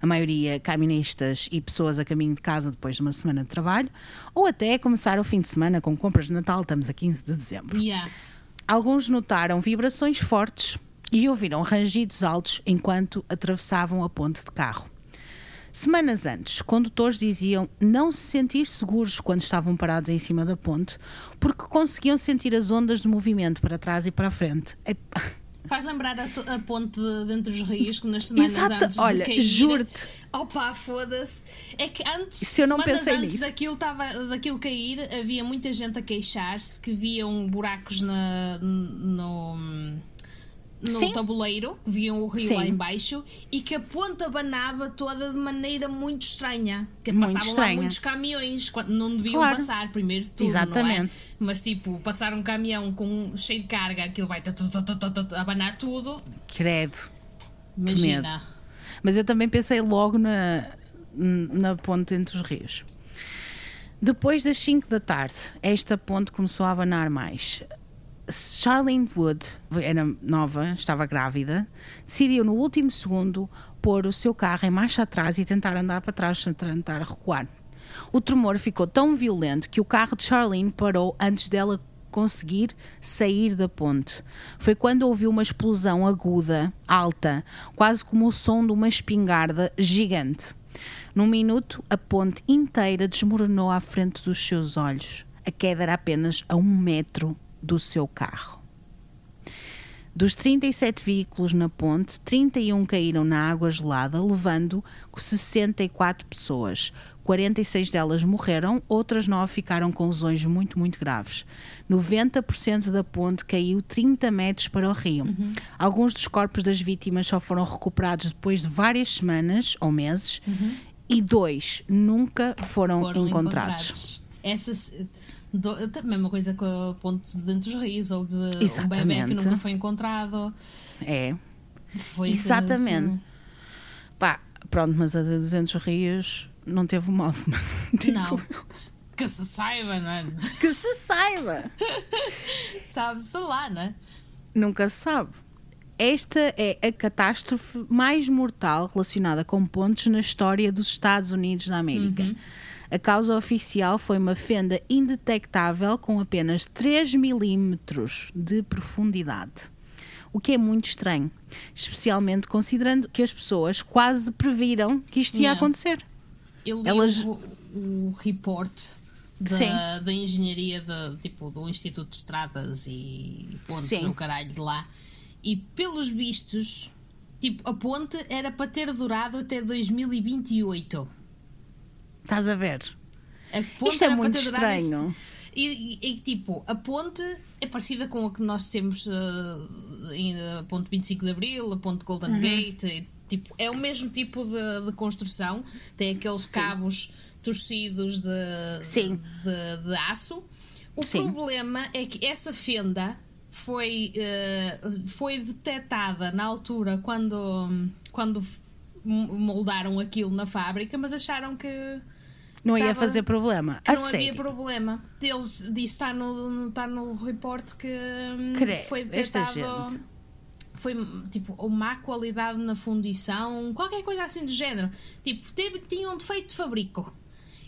a maioria caministas e pessoas a caminho de casa depois de uma semana de trabalho, ou até começar o fim de semana com compras de Natal, estamos a 15 de dezembro. Yeah. Alguns notaram vibrações fortes e ouviram rangidos altos enquanto atravessavam a ponte de carro. Semanas antes, condutores diziam não se sentir seguros quando estavam parados em cima da ponte porque conseguiam sentir as ondas de movimento para trás e para a frente. (laughs) Faz lembrar a, a ponte de, dentro dos rios que nas semanas Exato, antes olha, de cair. juro-te. Opa, foda-se. É que antes, Se eu não pensei antes nisso. daquilo, tava, daquilo cair, havia muita gente a queixar-se que viam buracos na, no, no Sim. tabuleiro, que viam o rio Sim. lá embaixo e que a ponta abanava toda de maneira muito estranha. Que Muito passavam estranha. lá muitos caminhões quando não deviam Claro. passar, primeiro de tudo, é? Exatamente. Mas tipo, passar um caminhão com cheio de carga, aquilo vai abanar tudo. credo. Imagina. Mas eu também pensei logo na, na ponte entre os rios. Depois das 5 da tarde, esta ponte começou a abanar mais. Charlene Wood era nova, estava grávida, decidiu no último segundo pôr o seu carro em marcha atrás e tentar andar para trás, tentar recuar. O tremor ficou tão violento que o carro de Charlene parou antes dela conseguir sair da ponte. Foi quando ouviu uma explosão aguda, alta, quase como o som de uma espingarda gigante. Num minuto, a ponte inteira desmoronou à frente dos seus olhos. A queda era apenas a um metro do seu carro. Dos 37 veículos na ponte, 31 caíram na água gelada, levando 64 pessoas. 46 delas morreram, outras 9 ficaram com lesões muito, muito graves. 90% da ponte caiu 30 metros para o rio. Uhum. Alguns dos corpos das vítimas só foram recuperados depois de várias semanas ou meses uhum. e dois nunca foram, foram encontrados. encontrados. Essa do, a mesma coisa com a ponte de dentro dos rios, Exatamente. um bebê que nunca foi encontrado. É. Foi Exatamente. Assim. Pá, pronto, mas a de 200 rios não teve o (laughs) mal. Tipo... Não. Que se saiba, não é? Que se saiba! (laughs) Sabe-se lá, não é? Nunca se sabe. Esta é a catástrofe mais mortal relacionada com pontes na história dos Estados Unidos da América. Uhum. A causa oficial foi uma fenda indetectável com apenas 3 milímetros de profundidade. O que é muito estranho, especialmente considerando que as pessoas quase previram que isto ia acontecer. Eu li Elas... o, o report da, da engenharia de, tipo, do Instituto de Estradas e pontes no caralho de lá. E pelos vistos, tipo, a ponte era para ter durado até 2028. Estás a ver? A Isto é muito estranho. E, e, e, tipo, a ponte é parecida com a que nós temos uh, em, a ponte 25 de Abril, a ponte Golden uhum. Gate. E, tipo, é o mesmo tipo de, de construção. Tem aqueles Sim. cabos torcidos de, Sim. de, de aço. O Sim. problema é que essa fenda foi, uh, foi detectada na altura quando, quando moldaram aquilo na fábrica, mas acharam que não ia fazer problema. Que não sério? havia problema. Eles disse está no, está no report que hum, Cre foi detectado. Foi tipo uma má qualidade na fundição, qualquer coisa assim do género. Tipo, teve, tinha um defeito de fabrico.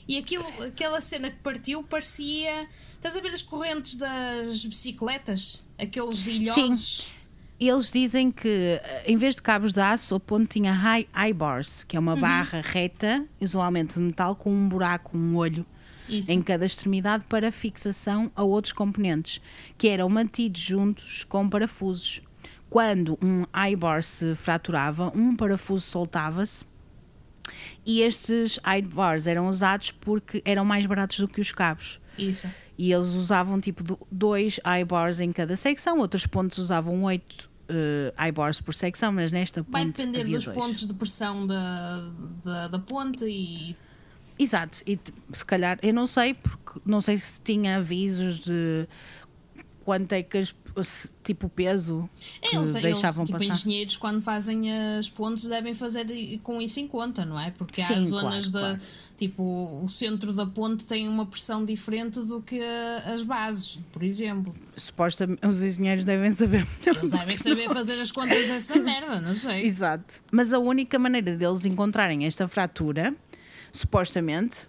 E aquilo, aquela cena que partiu parecia. Estás a ver as correntes das bicicletas? Aqueles ilhosos. Sim eles dizem que eh, em vez de cabos de aço, a ponte tinha high, high bars, que é uma uhum. barra reta, usualmente de metal, com um buraco, um olho Isso. em cada extremidade para fixação a outros componentes, que eram mantidos juntos com parafusos. Quando um high bar se fraturava, um parafuso soltava-se e estes high bars eram usados porque eram mais baratos do que os cabos. Isso. E eles usavam tipo dois bars em cada secção, outros pontos usavam oito uh, bars por secção, mas nesta ponte. Vai depender dos dois. pontos de pressão da, da, da ponte e. Exato, e se calhar, eu não sei, porque não sei se tinha avisos de quanto é que as tipo peso é, que eles, deixavam eles, tipo, passar. engenheiros quando fazem as pontes devem fazer com isso em conta, não é? Porque Sim, há zonas claro, da claro. tipo o centro da ponte tem uma pressão diferente do que as bases, por exemplo. Supostamente os engenheiros devem saber. Eles devem saber fazer as contas dessa merda, não sei. (laughs) Exato. Mas a única maneira deles encontrarem esta fratura, supostamente,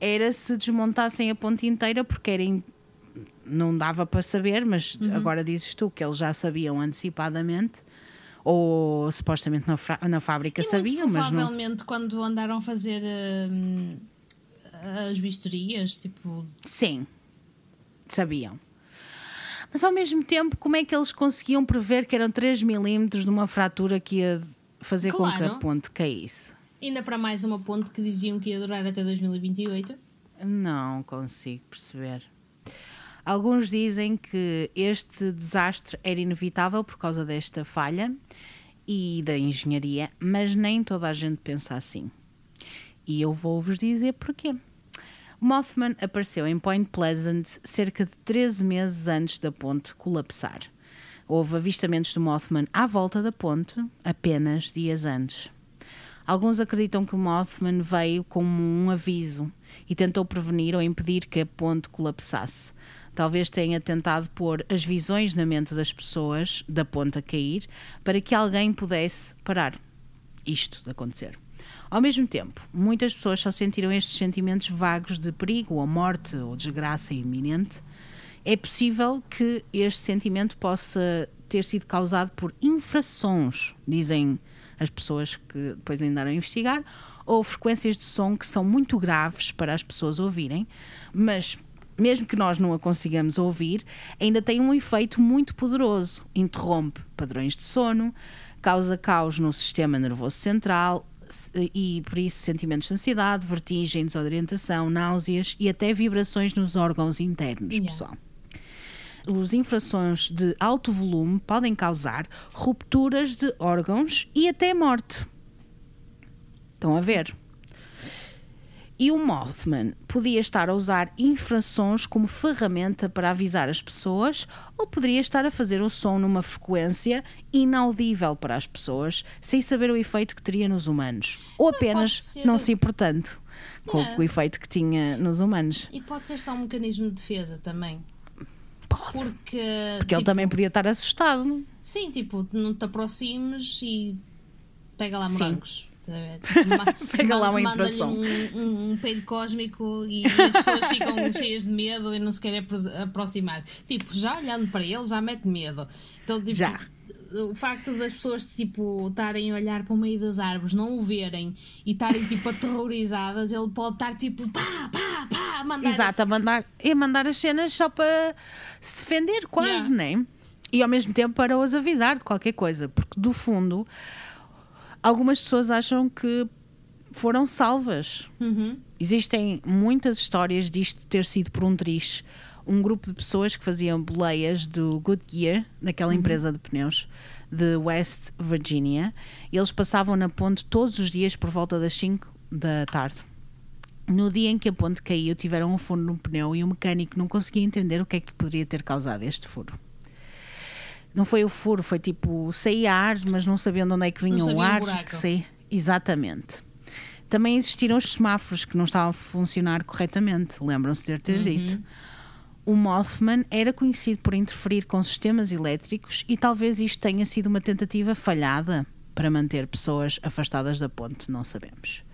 era se desmontassem a ponte inteira porque era não dava para saber, mas uhum. agora dizes tu que eles já sabiam antecipadamente ou supostamente na, na fábrica e sabiam, mas não. Provavelmente quando andaram a fazer uh, as vistorias, tipo. Sim, sabiam. Mas ao mesmo tempo, como é que eles conseguiam prever que eram 3 milímetros de uma fratura que ia fazer claro. com que a ponte caísse? Ainda para mais uma ponte que diziam que ia durar até 2028? Não consigo perceber. Alguns dizem que este desastre era inevitável por causa desta falha e da engenharia, mas nem toda a gente pensa assim. E eu vou-vos dizer porquê. Mothman apareceu em Point Pleasant cerca de 13 meses antes da ponte colapsar. Houve avistamentos do Mothman à volta da ponte apenas dias antes. Alguns acreditam que o Mothman veio como um aviso e tentou prevenir ou impedir que a ponte colapsasse talvez tenha tentado pôr as visões na mente das pessoas da ponta a cair para que alguém pudesse parar isto de acontecer. Ao mesmo tempo, muitas pessoas só sentiram estes sentimentos vagos de perigo ou morte ou desgraça iminente. É possível que este sentimento possa ter sido causado por infrações, dizem as pessoas que depois andaram a investigar, ou frequências de som que são muito graves para as pessoas ouvirem, mas mesmo que nós não a consigamos ouvir, ainda tem um efeito muito poderoso. Interrompe padrões de sono, causa caos no sistema nervoso central e, por isso, sentimentos de ansiedade, vertigem, desorientação, náuseas e até vibrações nos órgãos internos, Yeah. pessoal. Os infrações de alto volume podem causar rupturas de órgãos e até morte. Estão a ver? E o Mothman podia estar a usar infrações como ferramenta para avisar as pessoas, ou poderia estar a fazer o som numa frequência inaudível para as pessoas, sem saber o efeito que teria nos humanos. Ou apenas ser- não se importando com É. o efeito que tinha nos humanos. E pode ser só um mecanismo de defesa também. Pode. Porque. Porque ele tipo, também podia estar assustado. Sim, tipo, não te aproximes e pega lá Sim. morangos. Estás (laughs) Pega lá uma infração. Um, um, um peido cósmico e as pessoas ficam (laughs) cheias de medo e não se querem apro- aproximar. Tipo, já olhando para ele já mete medo. Então, tipo, Já. o facto das pessoas tipo estarem a olhar para o meio das árvores, não o verem e estarem tipo aterrorizadas, ele pode estar tipo pá, pá, pá, a mandar Exato, a mandar, e a mandar as cenas só para se defender, quase, Yeah. né? E ao mesmo tempo para os avisar de qualquer coisa, porque do fundo algumas pessoas acham que foram salvas. Uhum. Existem muitas histórias disto ter sido por um triz. Um grupo de pessoas que faziam boleias do Goodyear, daquela empresa de pneus de West Virginia, eles passavam na ponte todos os dias por volta das 5 da tarde. No dia em que a ponte caiu, tiveram um furo no pneu e o mecânico não conseguia entender o que é que poderia ter causado este furo. Não foi o furo, foi tipo saía ar, mas não sabiam de onde é que vinha Não o sabia ar. buraco. que saía. Exatamente. Também existiram os semáforos que não estavam a funcionar corretamente, lembram-se de ter dito. O Mothman era conhecido por interferir com sistemas elétricos e talvez isto tenha sido uma tentativa falhada para manter pessoas afastadas da ponte, não sabemos.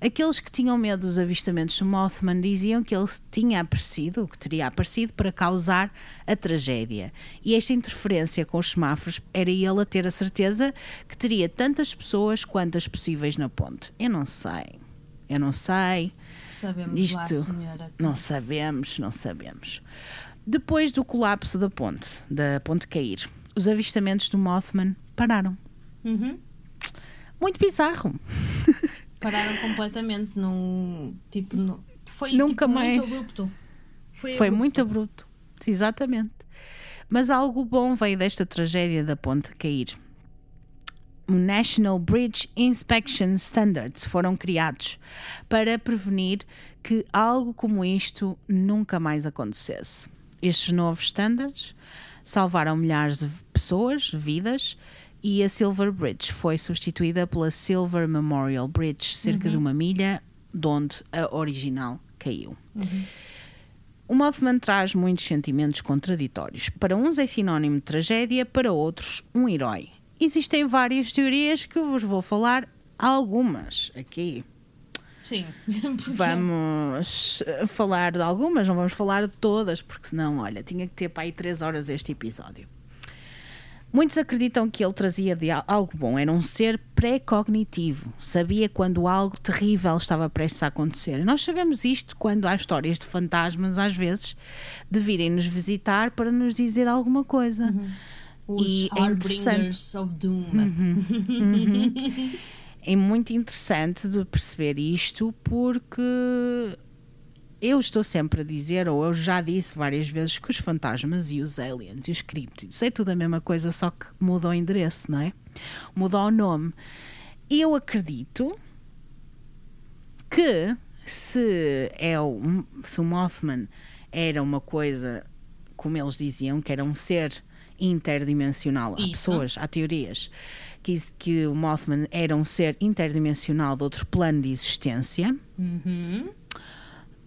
Aqueles que tinham medo dos avistamentos do Mothman diziam que ele tinha aparecido, que teria aparecido para causar a tragédia. E esta interferência com os semáforos era ele a ter a certeza que teria tantas pessoas quantas possíveis na ponte. Eu não sei. Eu não sei. Sabemos lá, Isto senhora. não sabemos, não sabemos. Depois do colapso da ponte, da ponte cair, os avistamentos do Mothman pararam. Uhum. Muito bizarro. (laughs) Pararam completamente, não. Tipo, não, foi Nunca tipo, mais. muito abrupto. Foi, Foi abrupto. muito abrupto. Exatamente. Mas algo bom veio desta tragédia da ponte cair. O National Bridge Inspection Standards foram criados para prevenir que algo como isto nunca mais acontecesse. Estes novos standards salvaram milhares de pessoas, vidas, e a Silver Bridge foi substituída pela Silver Memorial Bridge, cerca de uma milha de onde a original caiu. O Mothman traz muitos sentimentos contraditórios. Para uns é sinónimo de tragédia, para outros, um herói. Existem várias teorias que eu vos vou falar algumas aqui. Sim. (laughs) Porque- Vamos eh, falar de algumas, não vamos falar de todas, porque senão, olha, tinha que ter para aí três horas este episódio. Muitos acreditam que ele trazia de al- algo bom, era um ser pré-cognitivo, sabia quando algo terrível estava prestes a acontecer. E nós sabemos isto quando há histórias de fantasmas, às vezes, de virem nos visitar para nos dizer alguma coisa. Os E é of Doom. (laughs) é muito interessante de perceber isto porque eu estou sempre a dizer, ou eu já disse várias vezes, que os fantasmas e os aliens e os críptidos é tudo a mesma coisa, só que muda o endereço, não é? Muda o nome. Eu acredito que se, é o, se o Mothman era uma coisa, como eles diziam, que era um ser interdimensional. Há Isso. pessoas, há teorias que, que o Mothman era um ser interdimensional de outro plano de existência. Uhum.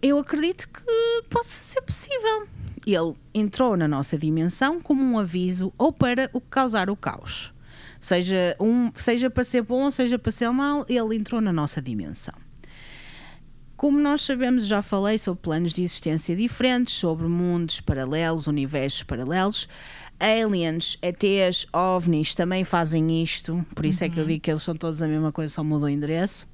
Eu acredito que possa ser possível. Ele entrou na nossa dimensão como um aviso ou para o causar o caos. Seja, um, seja para ser bom, seja para ser mal, ele entrou na nossa dimensão. Como nós sabemos, já falei sobre planos de existência diferentes, sobre mundos paralelos, universos paralelos. Aliens, ETs, OVNIs também fazem isto, por isso uhum. é que eu digo que eles são todos a mesma coisa, só mudou o endereço.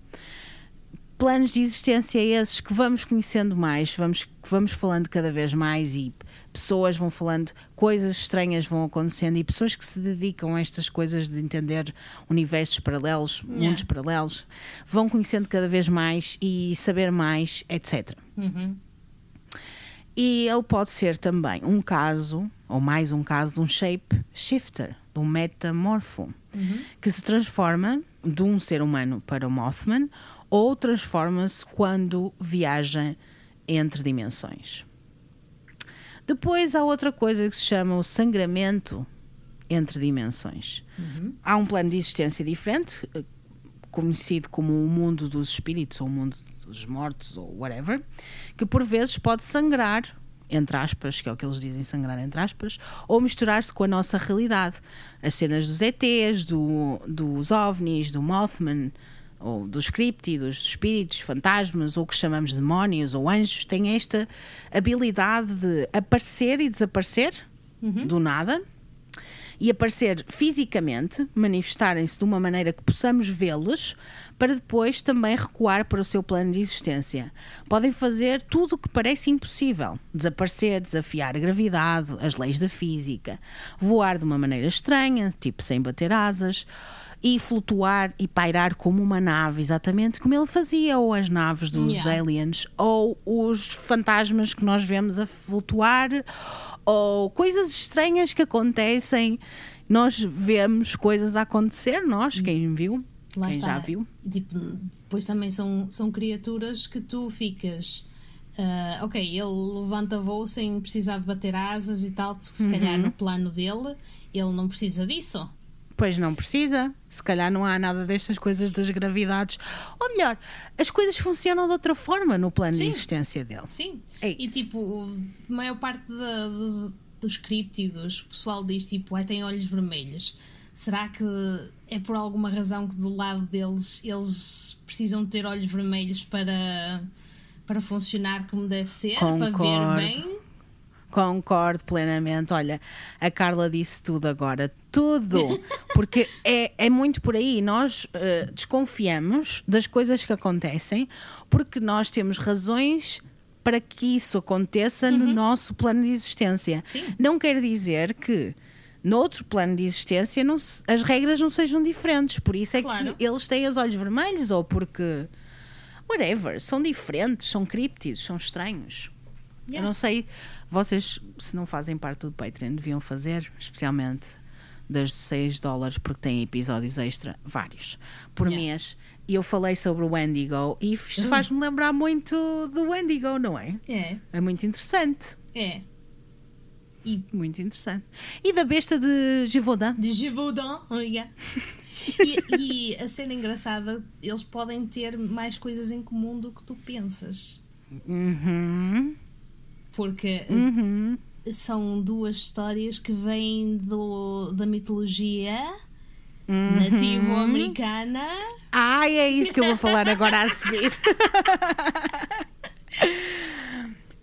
Planos de existência esses que vamos conhecendo mais, vamos, vamos falando cada vez mais e pessoas vão falando, coisas estranhas vão acontecendo e pessoas que se dedicam a estas coisas de entender universos paralelos, yeah. mundos paralelos, vão conhecendo cada vez mais e saber mais, etc. Uhum. E ele pode ser também um caso, ou mais um caso, de um shape shifter, de um metamorfo, uhum. que se transforma de um ser humano para o Mothman ou transforma-se quando viaja entre dimensões. Depois há outra coisa que se chama o sangramento entre dimensões. Uhum. Há um plano de existência diferente, eh, conhecido como o mundo dos espíritos ou o mundo dos mortos ou whatever, que por vezes pode sangrar, entre aspas, que é o que eles dizem, sangrar entre aspas, ou misturar-se com a nossa realidade. As cenas dos ETs, do, dos OVNIs, do Mothman, ou dos criptidos, dos espíritos, fantasmas, ou que chamamos de demónios ou anjos, têm esta habilidade de aparecer e desaparecer uhum. do nada e aparecer fisicamente, manifestarem-se de uma maneira que possamos vê-los, para depois também recuar para o seu plano de existência. Podem fazer tudo o que parece impossível: desaparecer, desafiar a gravidade, as leis da física, voar de uma maneira estranha, tipo sem bater asas e flutuar e pairar como uma nave, exatamente como ele fazia, ou as naves dos yeah. aliens, ou os fantasmas que nós vemos a flutuar, ou coisas estranhas que acontecem. Nós vemos coisas a acontecer, nós, quem viu, Lá quem está. já viu. Tipo, depois também são, são criaturas que tu ficas. Uh, ok, ele levanta voo sem precisar de bater asas e tal, porque se uhum. calhar no plano dele ele não precisa disso. Pois não precisa. Se calhar não há nada destas coisas das gravidades. Ou melhor, as coisas funcionam de outra forma no plano Sim. de existência dele. Sim. É e tipo, a maior parte de, dos, dos criptidos, o pessoal diz tipo, ai, tem olhos vermelhos. Será que é por alguma razão que do lado deles eles precisam ter olhos vermelhos para, para funcionar como deve ser? Concordo. Para ver bem? Concordo plenamente. Olha, a Carla disse tudo agora. Tudo. Porque é, é muito por aí. Nós uh, desconfiamos das coisas que acontecem porque nós temos razões para que isso aconteça uhum. no nosso plano de existência. Sim. Não quer dizer que no outro plano de existência não se, as regras não sejam diferentes. Por isso é claro. que eles têm os olhos vermelhos ou porque. Whatever. São diferentes, são críptidos, são estranhos. Yeah. Eu não sei vocês, se não fazem parte do Patreon, deviam fazer, especialmente das 6 dólares, porque tem episódios extra, vários, por yeah. mês. E eu falei sobre o Wendigo e isto uhum. faz-me lembrar muito do Wendigo, não é? É. É muito interessante. É. E... Muito interessante. E da besta de Givaudan? De Givaudan, oh, yeah. (laughs) e, e a cena engraçada, eles podem ter mais coisas em comum do que tu pensas. Uhum porque uhum. são duas histórias que vêm do, da mitologia uhum. nativo-americana. Ai, é isso que eu vou falar agora a seguir. (laughs)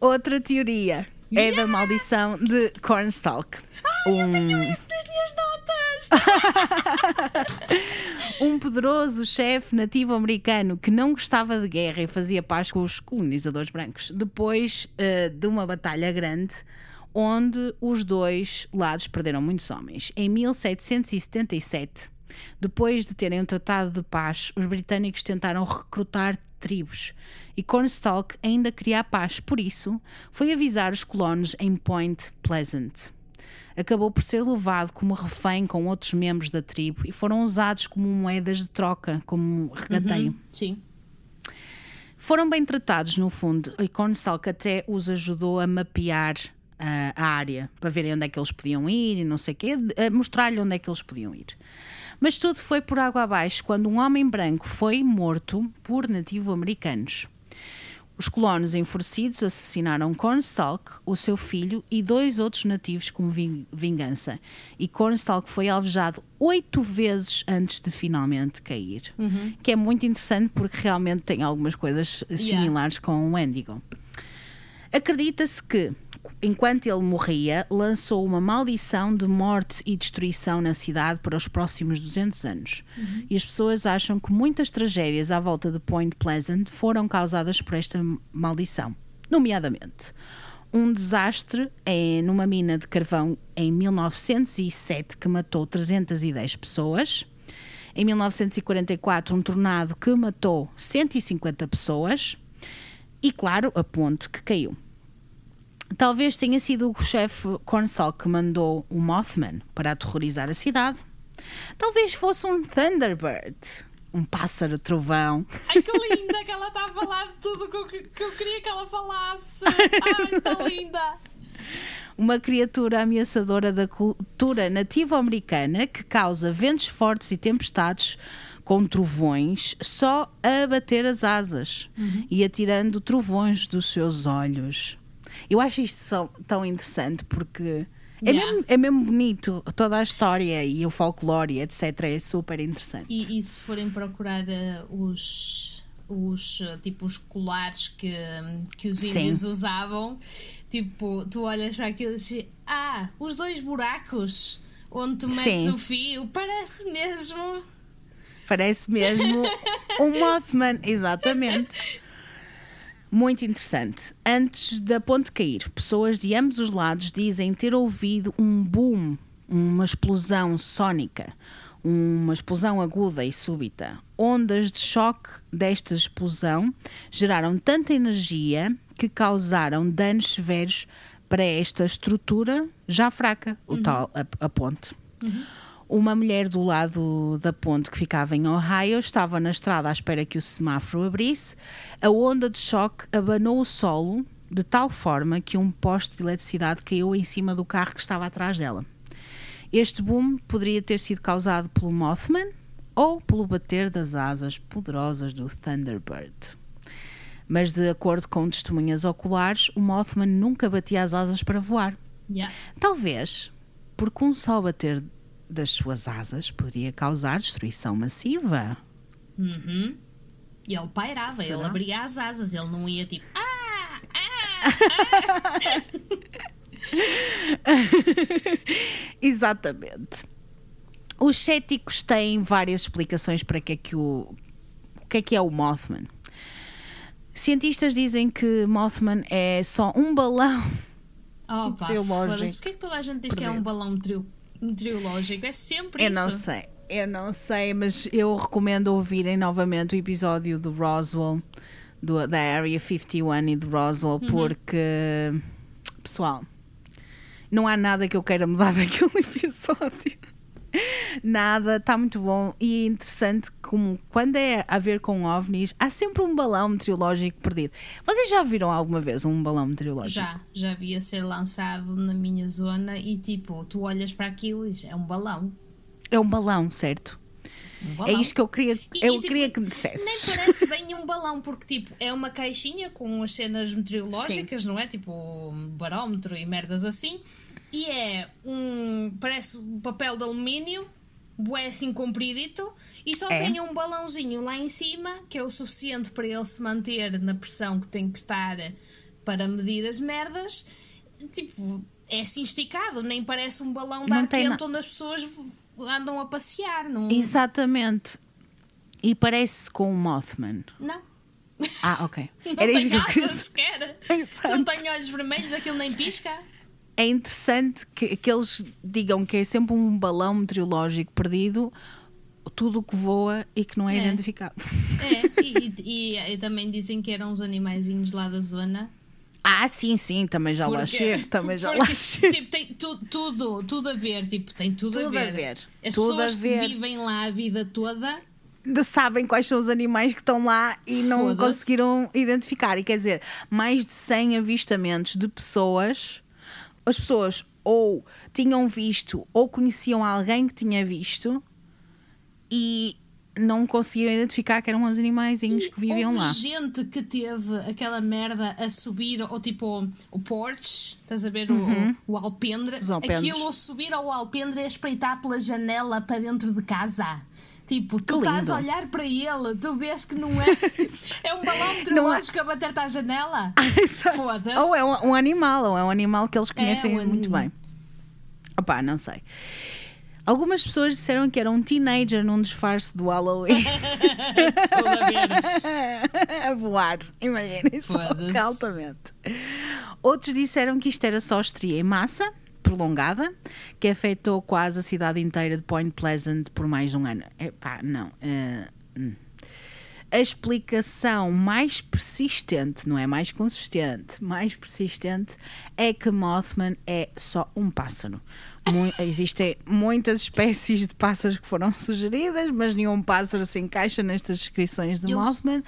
Outra teoria é yeah. da maldição de Cornstalk. Um... tenho isso nas minhas notas! (laughs) um poderoso chefe nativo americano que não gostava de guerra e fazia paz com os colonizadores brancos, depois uh, de uma batalha grande onde os dois lados perderam muitos homens. Em 1777, depois de terem um tratado de paz, os britânicos tentaram recrutar tribos e Cornstalk ainda queria a paz, por isso foi avisar os colonos em Point Pleasant acabou por ser levado como refém com outros membros da tribo e foram usados como moedas de troca, como regateio. Uhum, sim. Foram bem tratados, no fundo, e Cornstalk até os ajudou a mapear uh, a área para verem onde é que eles podiam ir e não sei o quê, mostrar-lhe onde é que eles podiam ir. Mas tudo foi por água abaixo quando um homem branco foi morto por nativo-americanos. Os colonos enfurecidos assassinaram Cornstalk, o seu filho e dois outros nativos como ving- vingança. E Cornstalk foi alvejado oito vezes antes de finalmente cair. Que é muito interessante porque realmente tem algumas coisas similares com o Wendigo. Acredita-se que, enquanto ele morria, lançou uma maldição de morte e destruição na cidade para os próximos 200 anos. E as pessoas acham que muitas tragédias à volta de Point Pleasant foram causadas por esta maldição. Nomeadamente, um desastre é numa mina de carvão em 1907 que matou 310 pessoas. Em 1944, um tornado que matou 150 pessoas. E, claro, a ponte que caiu. Talvez tenha sido o chefe Cornstalk que mandou o Mothman para aterrorizar a cidade. Talvez fosse um Thunderbird, um pássaro trovão. Ai que linda que ela está a falar de tudo que eu, que eu queria que ela falasse. Ai, tão linda. uma criatura ameaçadora da cultura nativa-americana que causa ventos fortes e tempestades com trovões só a bater as asas e atirando trovões dos seus olhos. Eu acho isto tão interessante porque é, Yeah. mesmo, é mesmo bonito toda a história e o folclore, etc. É super interessante. E, e se forem procurar eh, os, os eh, tipo os colares que, que os Sim. índios usavam, tipo, tu olhas para aquilo e dizes, ah, os dois buracos onde tu metes Sim. o fio, parece mesmo. Parece mesmo (laughs) um Mothman, exatamente. Muito interessante. Antes da ponte cair, pessoas de ambos os lados dizem ter ouvido um boom, uma explosão sónica, uma explosão aguda e súbita. Ondas de choque desta explosão geraram tanta energia que causaram danos severos para esta estrutura já fraca, o tal a- a ponte. Uma mulher do lado da ponte que ficava em Ohio estava na estrada à espera que o semáforo abrisse. A onda de choque abanou o solo de tal forma que um poste de eletricidade caiu em cima do carro que estava atrás dela. Este boom poderia ter sido causado pelo Mothman ou pelo bater das asas poderosas do Thunderbird. Mas, de acordo com testemunhas oculares, o Mothman nunca batia as asas para voar. Yeah. Talvez porque um só bater das suas asas poderia causar destruição massiva. Uhum. E ele pairava, Será? ele abria as asas, ele não ia tipo, ah, ah, (laughs) Exatamente. Os céticos têm várias explicações para que é que o, o que é que é o Mothman. Cientistas dizem que Mothman é só um balão. Oh, pá. Porquê que toda a gente diz que é um balão meteoro- meteorológico? É sempre Eu isso. não sei, eu não sei, mas eu recomendo ouvirem novamente o episódio do Roswell, do, da Area 51 e do Roswell, porque, pessoal, não há nada que eu queira mudar (laughs) daquele episódio. (laughs) Nada, está muito bom e é interessante como quando é a ver com ovnis, há sempre um balão meteorológico perdido. Vocês já viram alguma vez um balão meteorológico? Já, já via ser lançado na minha zona e tipo, tu olhas para aquilo e dizes, é um balão. É um balão, certo? Um É isto que eu queria, E- eu e, tipo, queria que me dissesses. Nem parece bem um balão, porque tipo, é uma caixinha com as cenas meteorológicas, não é? Tipo um barómetro e merdas assim. E é um. parece um papel de alumínio, bué assim compridito, e só É. tem um balãozinho lá em cima, que é o suficiente para ele se manter na pressão que tem que estar para medir as merdas. Tipo, é assim esticado, nem parece um balão de Não ar quente na- onde as pessoas andam a passear. Não, Exatamente. E parece com o Mothman. não. Ah, ok. (laughs) Não Era tem que asas, dizer. quer? (laughs) Não tem olhos vermelhos, aquilo nem pisca. É interessante que, que eles digam que é sempre um balão meteorológico perdido, tudo o que voa e que não é, É. identificado. É, e, e- e também dizem que eram uns animaizinhos lá da zona. Ah, sim, sim, também já lá Porque- chego, também já lá chego. tipo, tem tu- tudo, tudo a ver, tipo, tem tudo, Tudo a a ver. ver, As tudo a pessoas ver. que vivem lá a vida toda, de- sabem quais são os animais que estão lá e não conseguiram identificar. E quer dizer, mais de 100 avistamentos de pessoas, as pessoas ou tinham visto ou conheciam alguém que tinha visto e não conseguiram identificar que eram os animaizinhos que viviam lá. gente que teve aquela merda a subir, ou tipo o porch, estás a ver o, o alpendre, Uhum. Aquilo a subir ao alpendre e a espreitar pela janela para dentro de casa. Tipo, tu estás a olhar para ele, tu vês que não é. (laughs) é um balão Não é. meteorológico a bater-te à janela. (laughs) Foda-se. Ou é um, um animal, ou é um animal que eles conhecem um muito bem. Opá, não sei. Algumas pessoas disseram que era um teenager num disfarce do Halloween (laughs) a a voar. Imagina isso altamente. Outros disseram que isto era só estria em massa prolongada que afetou quase a cidade inteira de Point Pleasant por mais de um ano. Epá, não. eh, hum. A explicação mais persistente, não é mais consistente, mais persistente, é que Mothman é só um pássaro. Mu- existem muitas espécies de pássaros que foram (laughs) sugeridas, mas nenhum pássaro se encaixa nestas descrições de Eles- Mothman,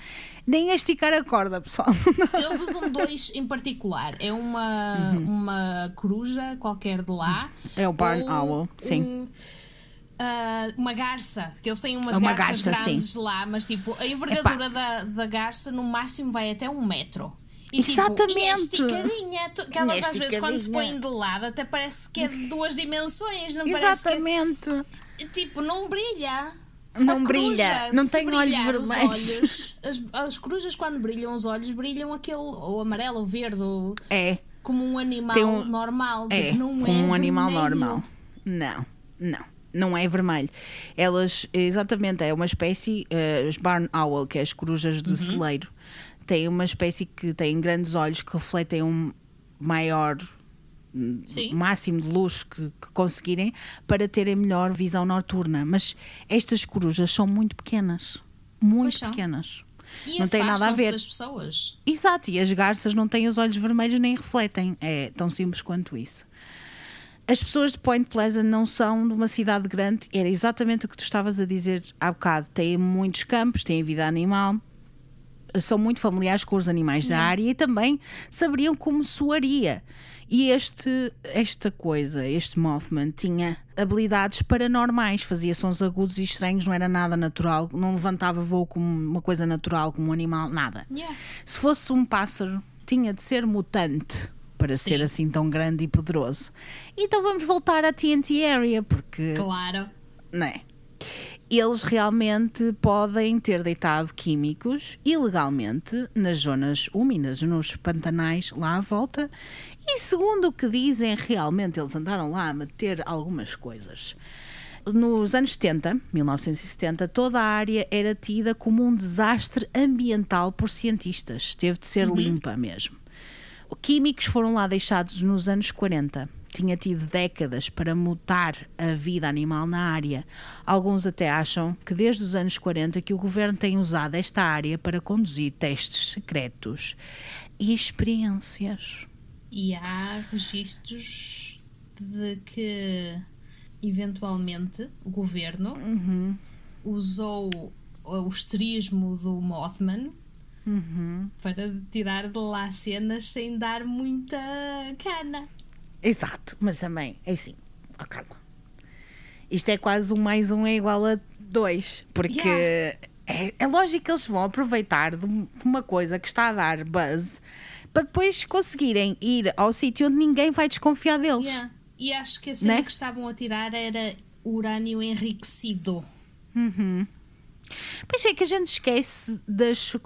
nem a esticar a corda, pessoal. (laughs) Eles usam dois em particular. É uma, uma coruja qualquer de lá. Uhum. É o barn owl, sim. um, ah, uma garça, que eles têm umas Uma garças garça, grandes sim. lá, mas tipo, a envergadura da, da garça no máximo vai até um metro. E, Exatamente. Tipo, e é esticadinha. Que elas é às vezes quando se põem de lado até parece que é de duas dimensões, não parece Exatamente. que Tipo, não brilha. Não A brilha, não tem olhos vermelhos. olhos, as, as corujas, quando brilham os olhos, brilham aquele, ou amarelo, ou verde, ou É, como um animal um- normal. é, não como é um animal vermelho. normal. Não, não. Não é vermelho. Elas, exatamente, é uma espécie, os barn owl, que é as corujas Uhum. do celeiro, tem uma espécie que tem grandes olhos que refletem um maior Sim. máximo de luz que, que conseguirem para terem melhor visão noturna. Mas estas corujas são muito pequenas. Muito pequenas. E Não tem nada a ver. das pessoas. Exato, e as garças não têm os olhos vermelhos nem refletem. É tão simples quanto isso. As pessoas de Point Pleasant não são de uma cidade grande, era exatamente o que tu estavas a dizer há bocado. Têm muitos campos, têm vida animal, são muito familiares com os animais da área e também saberiam como soaria. E este, esta coisa, este Mothman, tinha habilidades paranormais, fazia sons agudos e estranhos, não era nada natural, não levantava voo como uma coisa natural, como um animal, nada. Yeah. Se fosse um pássaro, tinha de ser mutante para Sim. ser assim tão grande e poderoso. Então vamos voltar à TNT Area, porque Claro. não é? Eles realmente podem ter deitado químicos ilegalmente nas zonas úmidas, nos pantanais lá à volta. E segundo o que dizem, realmente eles andaram lá a meter algumas coisas. Nos anos 70, 1970, toda a área era tida como um desastre ambiental por cientistas. Teve de ser limpa mesmo. Químicos foram lá deixados nos anos 40. Tinha tido décadas para mutar a vida animal na área. Alguns até acham que desde os anos 40 que o governo tem usado esta área para conduzir testes secretos e experiências. E há registros de que eventualmente o governo Uhum. usou o esterismo do Mothman Uhum. para tirar de lá cenas sem dar muita cana. Exato, mas também é assim, ó Carla. Isto é quase um mais um é igual a dois, porque Yeah. é, é lógico que eles vão aproveitar de um- de uma coisa que está a dar buzz para depois conseguirem ir ao sítio onde ninguém vai desconfiar deles. Yeah. E acho que a cena Né? que estavam a tirar era urânio enriquecido. Pois é que a gente esquece das.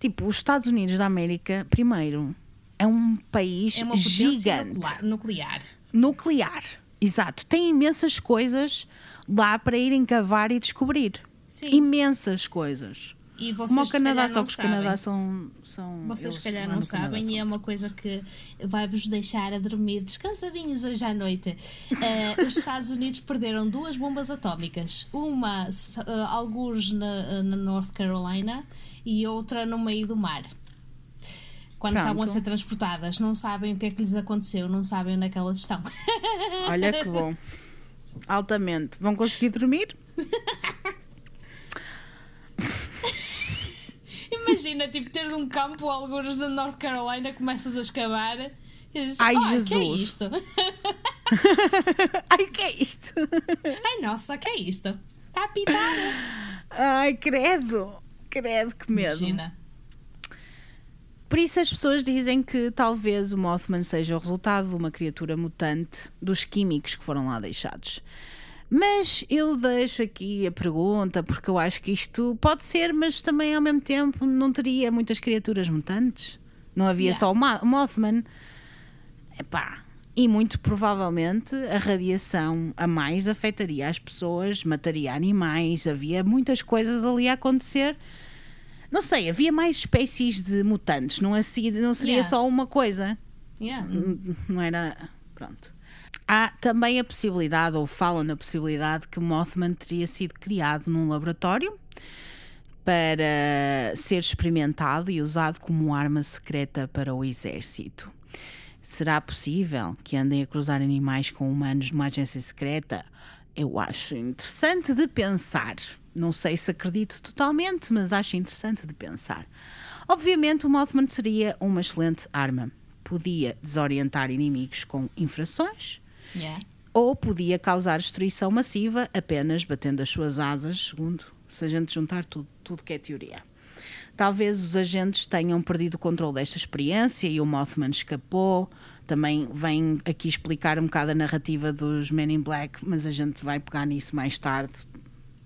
Tipo, os Estados Unidos da América, primeiro, é um país É gigante. nuclear. nuclear. Exato. Tem imensas coisas lá para irem cavar e descobrir. Sim. Imensas coisas. E vocês Como o Canadá, só que os. Canadá são. são Vocês se calhar não sabem são- e é uma coisa que vai-vos deixar a dormir descansadinhos hoje à noite. (laughs) Eh, os Estados Unidos perderam duas bombas atómicas. Uma, eh, alguns na, na North Carolina e outra no meio do mar. Quando Pronto. estavam a ser transportadas, não sabem o que é que lhes aconteceu, não sabem onde é que elas estão. (laughs) Olha que bom. Altamente. Vão conseguir dormir? (laughs) Imagina, tipo, teres um campo, alguns da North Carolina, começas a escavar e dizes, Ai, "Ah, que é Jesus." isto? (laughs) Ai, o que é isto? Ai, nossa, que é isto? Está a pitar. Ai, credo. Credo, que medo. Imagina. Por isso as pessoas dizem que talvez o Mothman seja o resultado de uma criatura mutante dos químicos que foram lá deixados. Mas eu deixo aqui a pergunta, porque eu acho que isto pode ser, mas também ao mesmo tempo não teria muitas criaturas mutantes. Não havia Yeah. só o Ma- o Mothman. Epá. E muito provavelmente a radiação a mais afetaria as pessoas, mataria animais, havia muitas coisas ali a acontecer. Não sei, havia mais espécies de mutantes, não, assim, não seria Yeah. só uma coisa. Yeah. Não era. Pronto. Há também a possibilidade, ou falam na possibilidade, que Mothman teria sido criado num laboratório para ser experimentado e usado como arma secreta para o exército. Será possível que andem a cruzar animais com humanos numa agência secreta? Eu acho interessante de pensar. Não sei se acredito totalmente, mas acho interessante de pensar. Obviamente, o Mothman seria uma excelente arma. Podia desorientar inimigos com infrações Yeah. ou podia causar destruição massiva apenas batendo as suas asas, segundo se a gente juntar tudo, tudo que é teoria. Talvez os agentes tenham perdido o controle desta experiência e o Mothman escapou. Também vem aqui explicar um bocado a narrativa dos Men in Black, mas a gente vai pegar nisso mais tarde.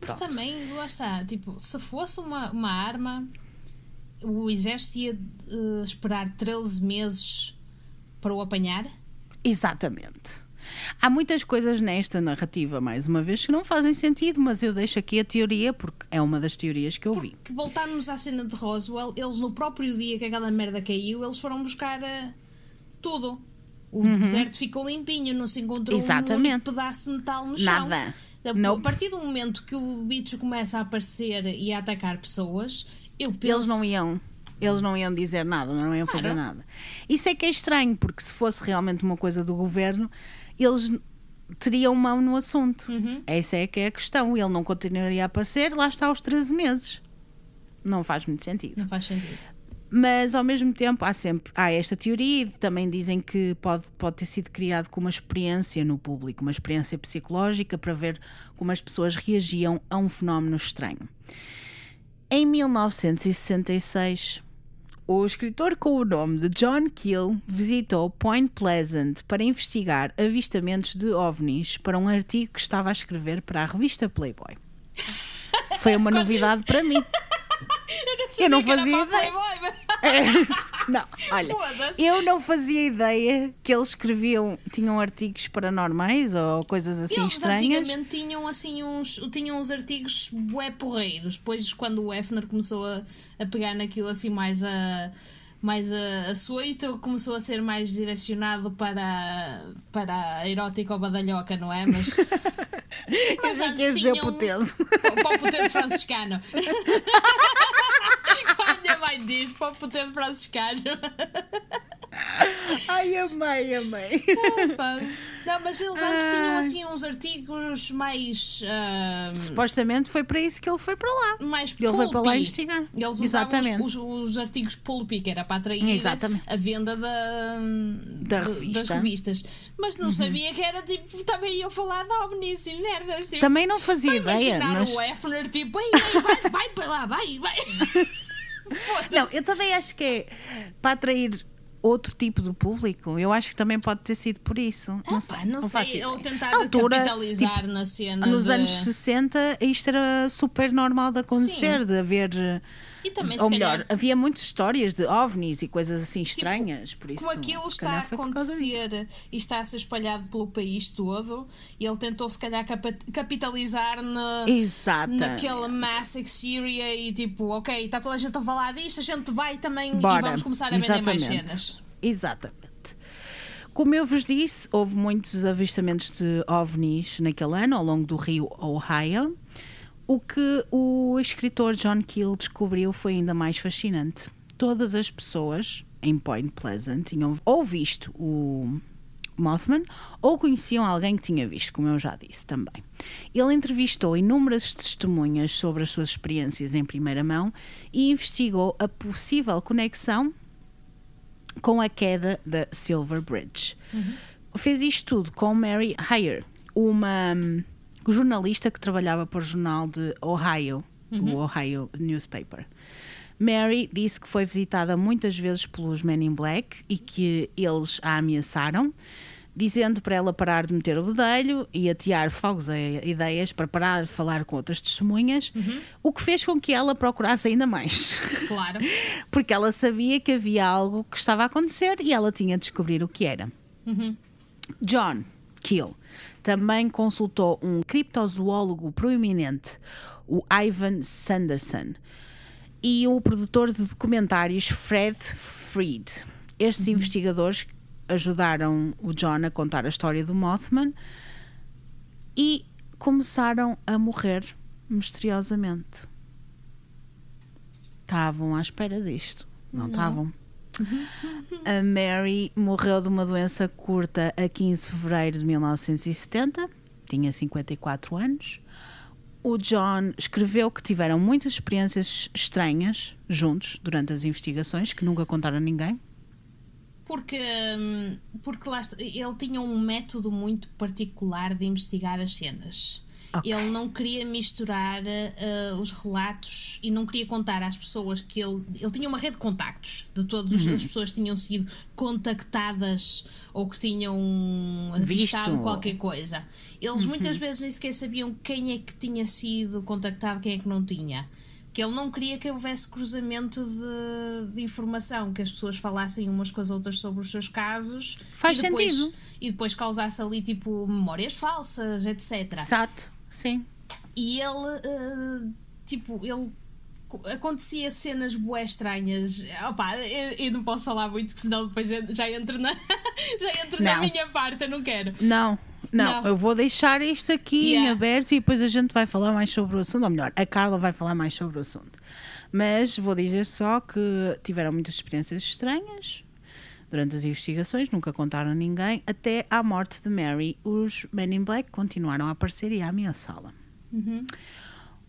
Mas Pronto. também, lá está, tipo, se fosse uma, uma arma, o exército ia eh, esperar 13 meses para o apanhar? Exatamente. Há muitas coisas nesta narrativa, mais uma vez, que não fazem sentido, mas eu deixo aqui a teoria porque é uma das teorias que eu vi. Que voltarmos à cena de Roswell, eles no próprio dia que aquela merda caiu, eles foram buscar eh, tudo. O deserto ficou limpinho, não se encontrou um Uhum. Exatamente. único pedaço de metal no chão. Nada. A, Nope. a partir do momento que o bicho começa a aparecer e a atacar pessoas, eu penso. Eles não iam. Eles não iam dizer nada, não iam fazer Claro. nada. Isso é que é estranho, porque se fosse realmente uma coisa do governo, eles teriam mão no assunto. Uhum. Essa é que é a questão. Ele não continuaria a aparecer, lá está aos 13 meses. Não faz muito sentido. Não faz sentido. Mas ao mesmo tempo há sempre há esta teoria e também dizem que pode, pode ter sido criado com uma experiência no público, uma experiência psicológica para ver como as pessoas reagiam a um fenómeno estranho. Em 1966, o escritor com o nome de John Keel visitou Point Pleasant para investigar avistamentos de ovnis para um artigo que estava a escrever para a revista Playboy. Foi uma (laughs) novidade para mim. Eu não Sabia que fazia ideia. (laughs) Não, olha, eu não fazia ideia que eles escreviam, tinham artigos paranormais ou coisas assim Eles estranhas. antigamente tinham assim uns, tinham uns artigos bué porreiros. Depois, quando o Hefner começou a, a pegar naquilo assim mais a mais a, a suíte, começou a ser mais direcionado para, para a erótica ou badalhoca, não é? Mas, (laughs) Eu mas que antes ias dizer tinham- potente. para o potente franciscano. (laughs) Como a minha mãe diz, para o potente franciscano. Ai, amei, amei. Pá. Não, mas eles antes tinham assim uns artigos mais. ah, Supostamente foi para isso que ele foi para lá. mais Ele foi para lá investigar. Eles Exatamente. os, os, os artigos pulpy, que era para atrair Exatamente. a venda da, Da revista. Uhum. das revistas. Mas não sabia que era tipo, também iam falar de ovnis e merdas. Tipo, Também não fazia ideia, imaginar mas o Hefner tipo, ei, vai, vai para lá, vai, vai. (laughs) Não, eu também acho que é para atrair outro tipo de público. Eu acho que também pode ter sido por isso. Não Ah, sei, pá, não, faço sei, ideia. ou tentar altura, capitalizar tipo, na cena. Nos de- anos 60 isto era super normal de acontecer, Sim. de haver. E também, ou melhor, calhar, Tipo, havia muitas histórias de ovnis e coisas assim estranhas, por isso. como aquilo está a acontecer e está a ser espalhado pelo país todo, e ele tentou se calhar capitalizar na, naquela mass hysteria e tipo, ok, está toda a gente a falar disto, a gente vai também Bora. e vamos começar a vender mais Exatamente. cenas. Exatamente. Como eu vos disse, houve muitos avistamentos de ovnis naquele ano, ao longo do rio Ohio. O que o escritor John Keel descobriu foi ainda mais fascinante. Todas as pessoas em Point Pleasant tinham ou visto o Mothman ou conheciam alguém que tinha visto, como eu já disse também. Ele entrevistou inúmeras testemunhas sobre as suas experiências em primeira mão e investigou a possível conexão com a queda da Silver Bridge. Fez isto tudo com Mary Heyer, uma hum, jornalista que trabalhava para o jornal de Ohio o Ohio Newspaper. Mary disse que foi visitada muitas vezes pelos Men in Black e que eles a ameaçaram, dizendo para ela parar de meter o bedelho e atear fogos a ideias para parar de falar com outras testemunhas, o que fez com que ela procurasse ainda mais. Claro. (laughs) Porque ela sabia que havia algo que estava a acontecer e ela tinha de descobrir o que era. John Keel também consultou um criptozoólogo proeminente, o Ivan Sanderson, e o produtor de documentários Fred Fried. Estes investigadores ajudaram o John a contar a história do Mothman e começaram a morrer misteriosamente. Estavam à espera disto, não estavam? A Mary morreu de uma doença curta a 15 de fevereiro de 1970, tinha 54 anos. O John escreveu que tiveram muitas experiências estranhas juntos durante as investigações, que nunca contaram a ninguém. Porque, hum, porque lá ele tinha um método muito particular de investigar as cenas. Ok. Ele não queria misturar eh, os relatos e não queria contar às pessoas que ele. Ele tinha uma rede de contactos de todas Uhum. as pessoas que tinham sido contactadas ou que tinham Visto. avistado qualquer coisa. Eles Uhum. muitas vezes nem sequer sabiam quem é que tinha sido contactado, quem é que não tinha. Que ele não queria que houvesse cruzamento de, de informação, que as pessoas falassem umas com as outras sobre os seus casos Faz e depois, sentido. e depois causasse ali tipo memórias falsas, etc. Exato, sim. E ele, eh, tipo, ele acontecia cenas bué estranhas. Opa, eu, eu não posso falar muito, que senão depois já- entro na, (laughs) já entro na minha parte, eu não quero. Não, não, Não. eu vou deixar isto aqui em Yeah. aberto e depois a gente vai falar mais sobre o assunto, ou melhor, a Carla vai falar mais sobre o assunto. Mas vou dizer só que tiveram muitas experiências estranhas durante as investigações, nunca contaram a ninguém, até à morte de Mary, os Men in Black continuaram a aparecer e a ameaçá-la.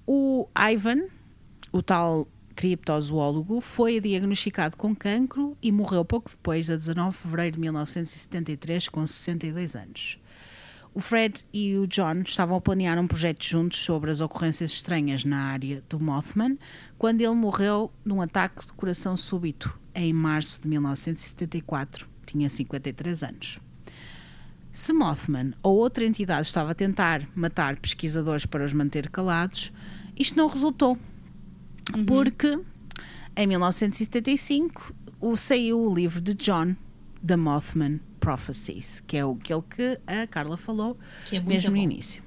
O Ivan, o tal criptozoólogo, foi diagnosticado com cancro e morreu pouco depois, a 19 de fevereiro de 1973, com 62 anos. O Fred e o John estavam a planear um projeto juntos sobre as ocorrências estranhas na área do Mothman, quando ele morreu num ataque de coração súbito em março de 1974. Tinha 53 anos. Se Mothman ou outra entidade estava a tentar matar pesquisadores para os manter calados, isto não resultou. Porque em 1975 o, saiu o livro de John, The Mothman Prophecies, que é aquele que a Carla falou é mesmo no bom. início.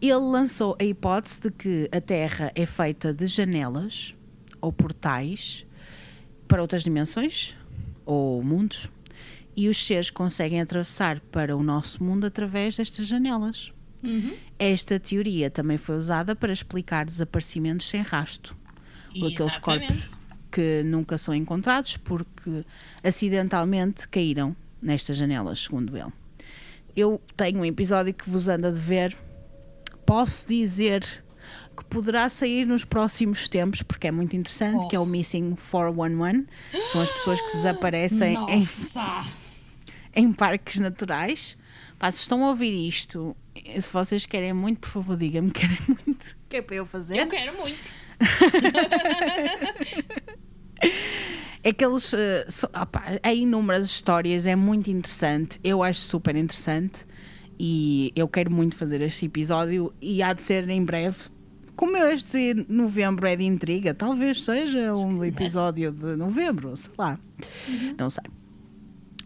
Ele lançou a hipótese de que a Terra é feita de janelas ou portais para outras dimensões ou mundos e os seres conseguem atravessar para o nosso mundo através destas janelas. Esta teoria também foi usada para explicar desaparecimentos sem rasto. Aqueles corpos que nunca são encontrados porque acidentalmente caíram nestas janelas, segundo ele. Eu tenho um episódio que vos anda de ver. Posso dizer que poderá sair nos próximos tempos, porque é muito interessante, Oh. que é o Missing 411. São as pessoas que desaparecem em, (laughs) em parques naturais. Pá, se estão a ouvir isto, se vocês querem muito, por favor, digam-me que querem muito. Que é para eu fazer. Eu quero muito. (laughs) É que eles. eh, so- opá, há inúmeras histórias, é muito interessante. Eu acho super interessante. E eu quero muito fazer este episódio. E há de ser em breve. Como este novembro é de intriga, talvez seja um episódio de novembro, sei lá. Não sei.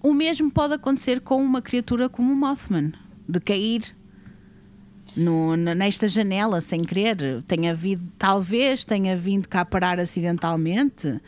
O mesmo pode acontecer com uma criatura como o Mothman, de cair no- nesta janela sem querer. Tenha havido, talvez tenha vindo cá parar acidentalmente,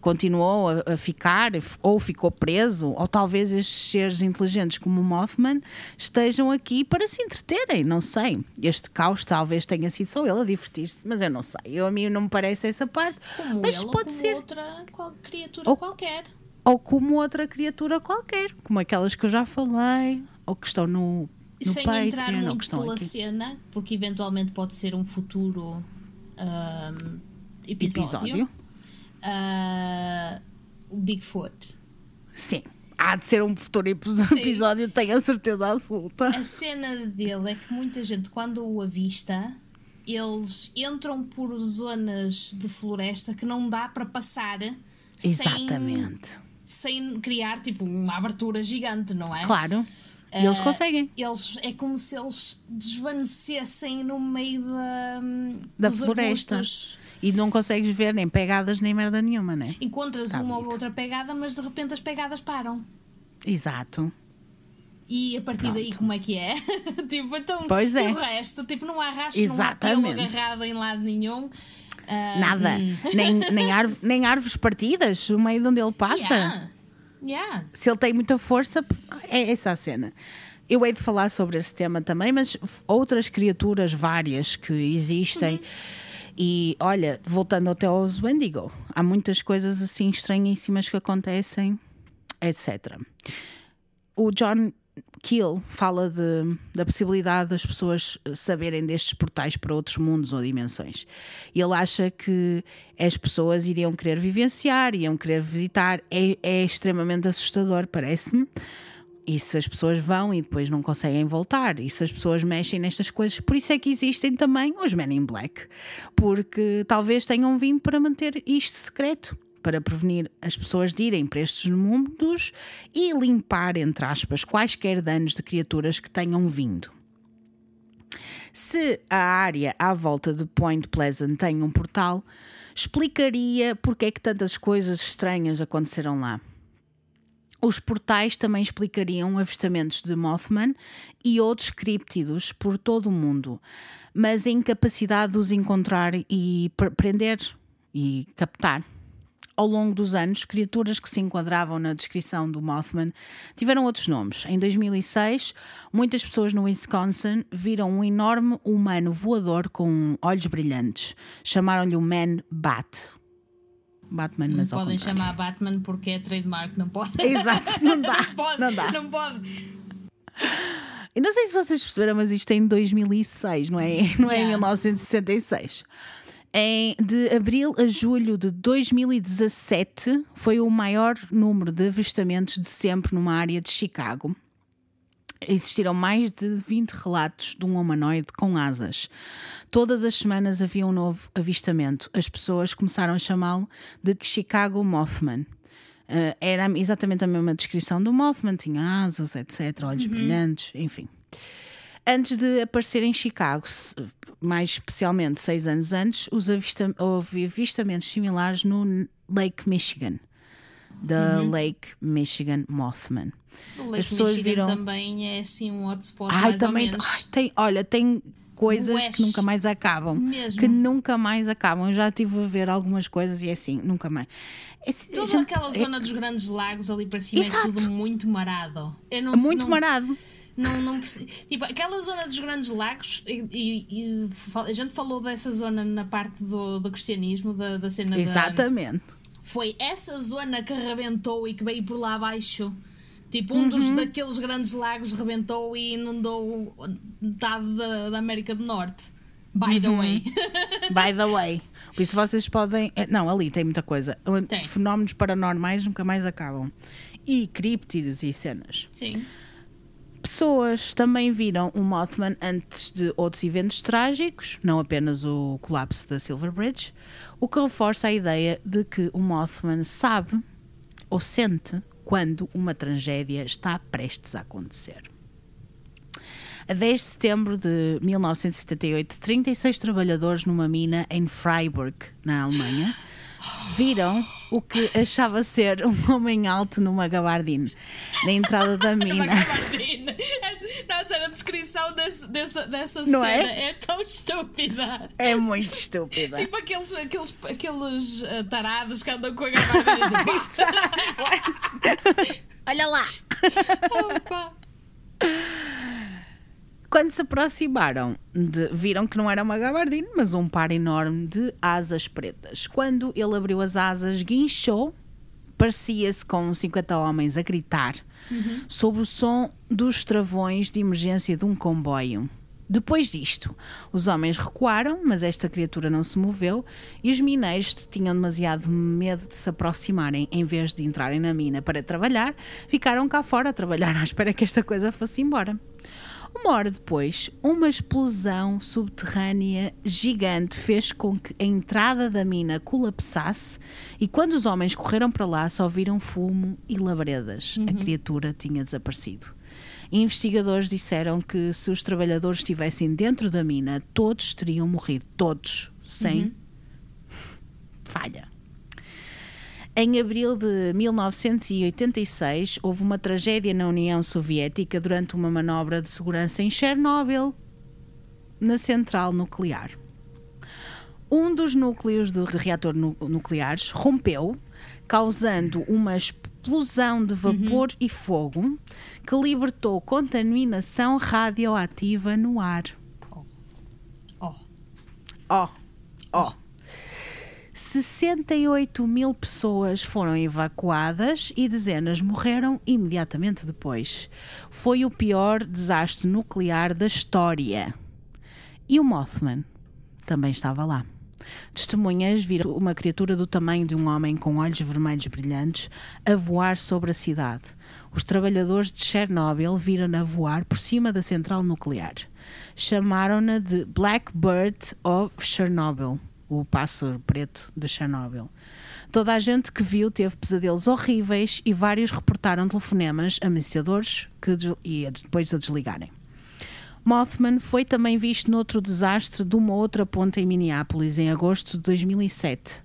continuou a, a ficar, ou ficou preso, ou talvez estes seres inteligentes como o Mothman estejam aqui para se entreterem, não sei. Este caos talvez tenha sido só ele a divertir-se, mas eu não sei. Eu, a mim não me parece essa parte. Como mas ele pode como ser outra qual- criatura Ou- qualquer. ou como outra criatura qualquer, como aquelas que eu já falei, ou que estão no, no Sem Patreon, entrar ou que muito estão pela aqui. cena, porque eventualmente pode ser um futuro ahm, episódio. Episódio. Ah, o Bigfoot. Sim. Há de ser um futuro epi- episódio, tenho a certeza absoluta. A cena dele é que muita gente, quando o avista, eles entram por zonas de floresta que não dá para passar Exatamente. sem, sem criar tipo uma abertura gigante, não é? Claro. E eles Eh, conseguem. Eles, é como se eles desvanecessem no meio da, Da dos floresta. arbustos. E não consegues ver nem pegadas nem merda nenhuma, né? Encontras Tá uma ou outra pegada, mas de repente as pegadas param. Exato. E a partir daí, Pronto. como é que é? (laughs) tipo, então, Pois é. o resto, tipo, não há rastro, não há Exatamente. agarrado em lado nenhum. Ah, Nada. hum. (laughs) Nem, nem, nem árvores partidas, o meio de onde ele passa. Yeah. Yeah. Se ele tem muita força, é essa a cena. Eu hei de falar sobre esse tema também, mas outras criaturas várias que existem. E olha, voltando até aos Wendigo, há muitas coisas assim estranhíssimas que acontecem, etc. O John Keel fala de, da possibilidade das pessoas saberem destes portais para outros mundos ou dimensões. Ele acha que as pessoas iriam querer vivenciar, iriam querer visitar. É, é extremamente assustador, parece-me. E se as pessoas vão e depois não conseguem voltar, e se as pessoas mexem nestas coisas, por isso é que existem também os Men in Black, porque talvez tenham vindo para manter isto secreto, para prevenir as pessoas de irem para estes mundos e limpar, entre aspas, quaisquer danos de criaturas que tenham vindo. Se a área à volta de Point Pleasant tem um portal, explicaria porque é que tantas coisas estranhas aconteceram lá. Os portais também explicariam avistamentos de Mothman e outros críptidos por todo o mundo, mas a incapacidade de os encontrar e pre- prender e captar. Ao longo dos anos, criaturas que se enquadravam na descrição do Mothman tiveram outros nomes. Em 2006, muitas pessoas no Wisconsin viram um enorme humano voador com olhos brilhantes. Chamaram-lhe o Man Bat. Batman, Não mas podem chamar Batman porque é trademark, não pode. (laughs) Exato, não dá. Não (laughs) pode, Não dá. não pode. Eu não sei se vocês perceberam, mas isto é em 2006, não é, (laughs) não é em Yeah. 1966. Em, de abril a julho de 2017 foi o maior número de avistamentos de sempre numa área de Chicago. Existiram mais de 20 relatos de um humanoide com asas. Todas as semanas havia um novo avistamento. As pessoas começaram a chamá-lo de Chicago Mothman. Uh, era exatamente a mesma descrição do Mothman, tinha asas, etc., olhos brilhantes, enfim. Antes de aparecer em Chicago, mais especialmente seis anos antes, avista- houve avistamentos similares no Lake Michigan, da Lake Michigan Mothman. O As Lake pessoas Michigan viram- também é assim um hotspot Ai, mais também. ai, tem, olha, tem coisas West. que nunca mais acabam. Mesmo. Que nunca mais acabam. Eu já estive a ver algumas coisas e é assim, nunca mais. É, Toda gente, aquela é zona dos grandes lagos ali para cima Exato. é tudo muito marado. Eu não, muito não, marado. Não, não Tipo, aquela zona dos grandes lagos, e, e- e a gente falou dessa zona na parte do, do cristianismo, da, da cena da. Foi essa zona que rebentou e que veio por lá abaixo. Tipo, um Uhum. dos daqueles grandes lagos rebentou e inundou metade da, da América do Norte. By the Uhum. way. (laughs) (laughs) By the way. Por isso vocês podem. eh, Não, ali tem muita coisa. Tem. Fenómenos paranormais nunca mais acabam. E críptidos e cenas. Sim. Pessoas também viram o Mothman antes de outros eventos trágicos, não apenas o colapso da Silver Bridge, o que reforça a ideia de que o Mothman sabe ou sente quando uma tragédia está prestes a acontecer. A 10 de setembro de 1978, 36 trabalhadores numa mina em Freiburg, na Alemanha, viram o que achava ser um homem alto numa gabardine na entrada da (laughs) mina. Gabardina. Nossa, a descrição desse, dessa, dessa Não cena é? é? tão estúpida. É muito estúpida. Tipo aqueles, aqueles, aqueles ah, tarados que andam com a gabardina. Olha lá! Opa. Quando se aproximaram, de- viram que não era uma gabardine, mas um par enorme de asas pretas. Quando ele abriu as asas, guinchou, parecia-se com 50 homens a gritar, sob o som dos travões de emergência de um comboio. Depois disto, os homens recuaram, mas esta criatura não se moveu e os mineiros tinham demasiado medo de se aproximarem. Em vez de entrarem na mina para trabalhar, ficaram cá fora a trabalhar à espera que esta coisa fosse embora. Uma hora depois, uma explosão subterrânea gigante fez com que a entrada da mina colapsasse e quando os homens correram para lá só viram fumo e labaredas. A criatura tinha desaparecido. Investigadores disseram que se os trabalhadores estivessem dentro da mina, todos teriam morrido. Todos. Sem falha. Em abril de 1986, houve uma tragédia na União Soviética durante uma manobra de segurança em Chernobyl, na central nuclear. Um dos núcleos do reator nu nucleares rompeu, causando uma explosão de vapor e fogo que libertou contaminação radioativa no ar. Oh, Ó, ó. 68 mil pessoas foram evacuadas e dezenas morreram imediatamente depois. Foi o pior desastre nuclear da história. E o Mothman também estava lá. Testemunhas viram uma criatura do tamanho de um homem com olhos vermelhos brilhantes a voar sobre a cidade. Os trabalhadores de Chernobyl viram-na voar por cima da central nuclear. Chamaram-na de Blackbird of Chernobyl, o pássaro preto de Chernobyl. Toda a gente que viu teve pesadelos horríveis e vários reportaram telefonemas ameaçadores que, e depois a desligarem. Mothman foi também visto noutro desastre de uma outra ponta em Minneapolis em agosto de 2007.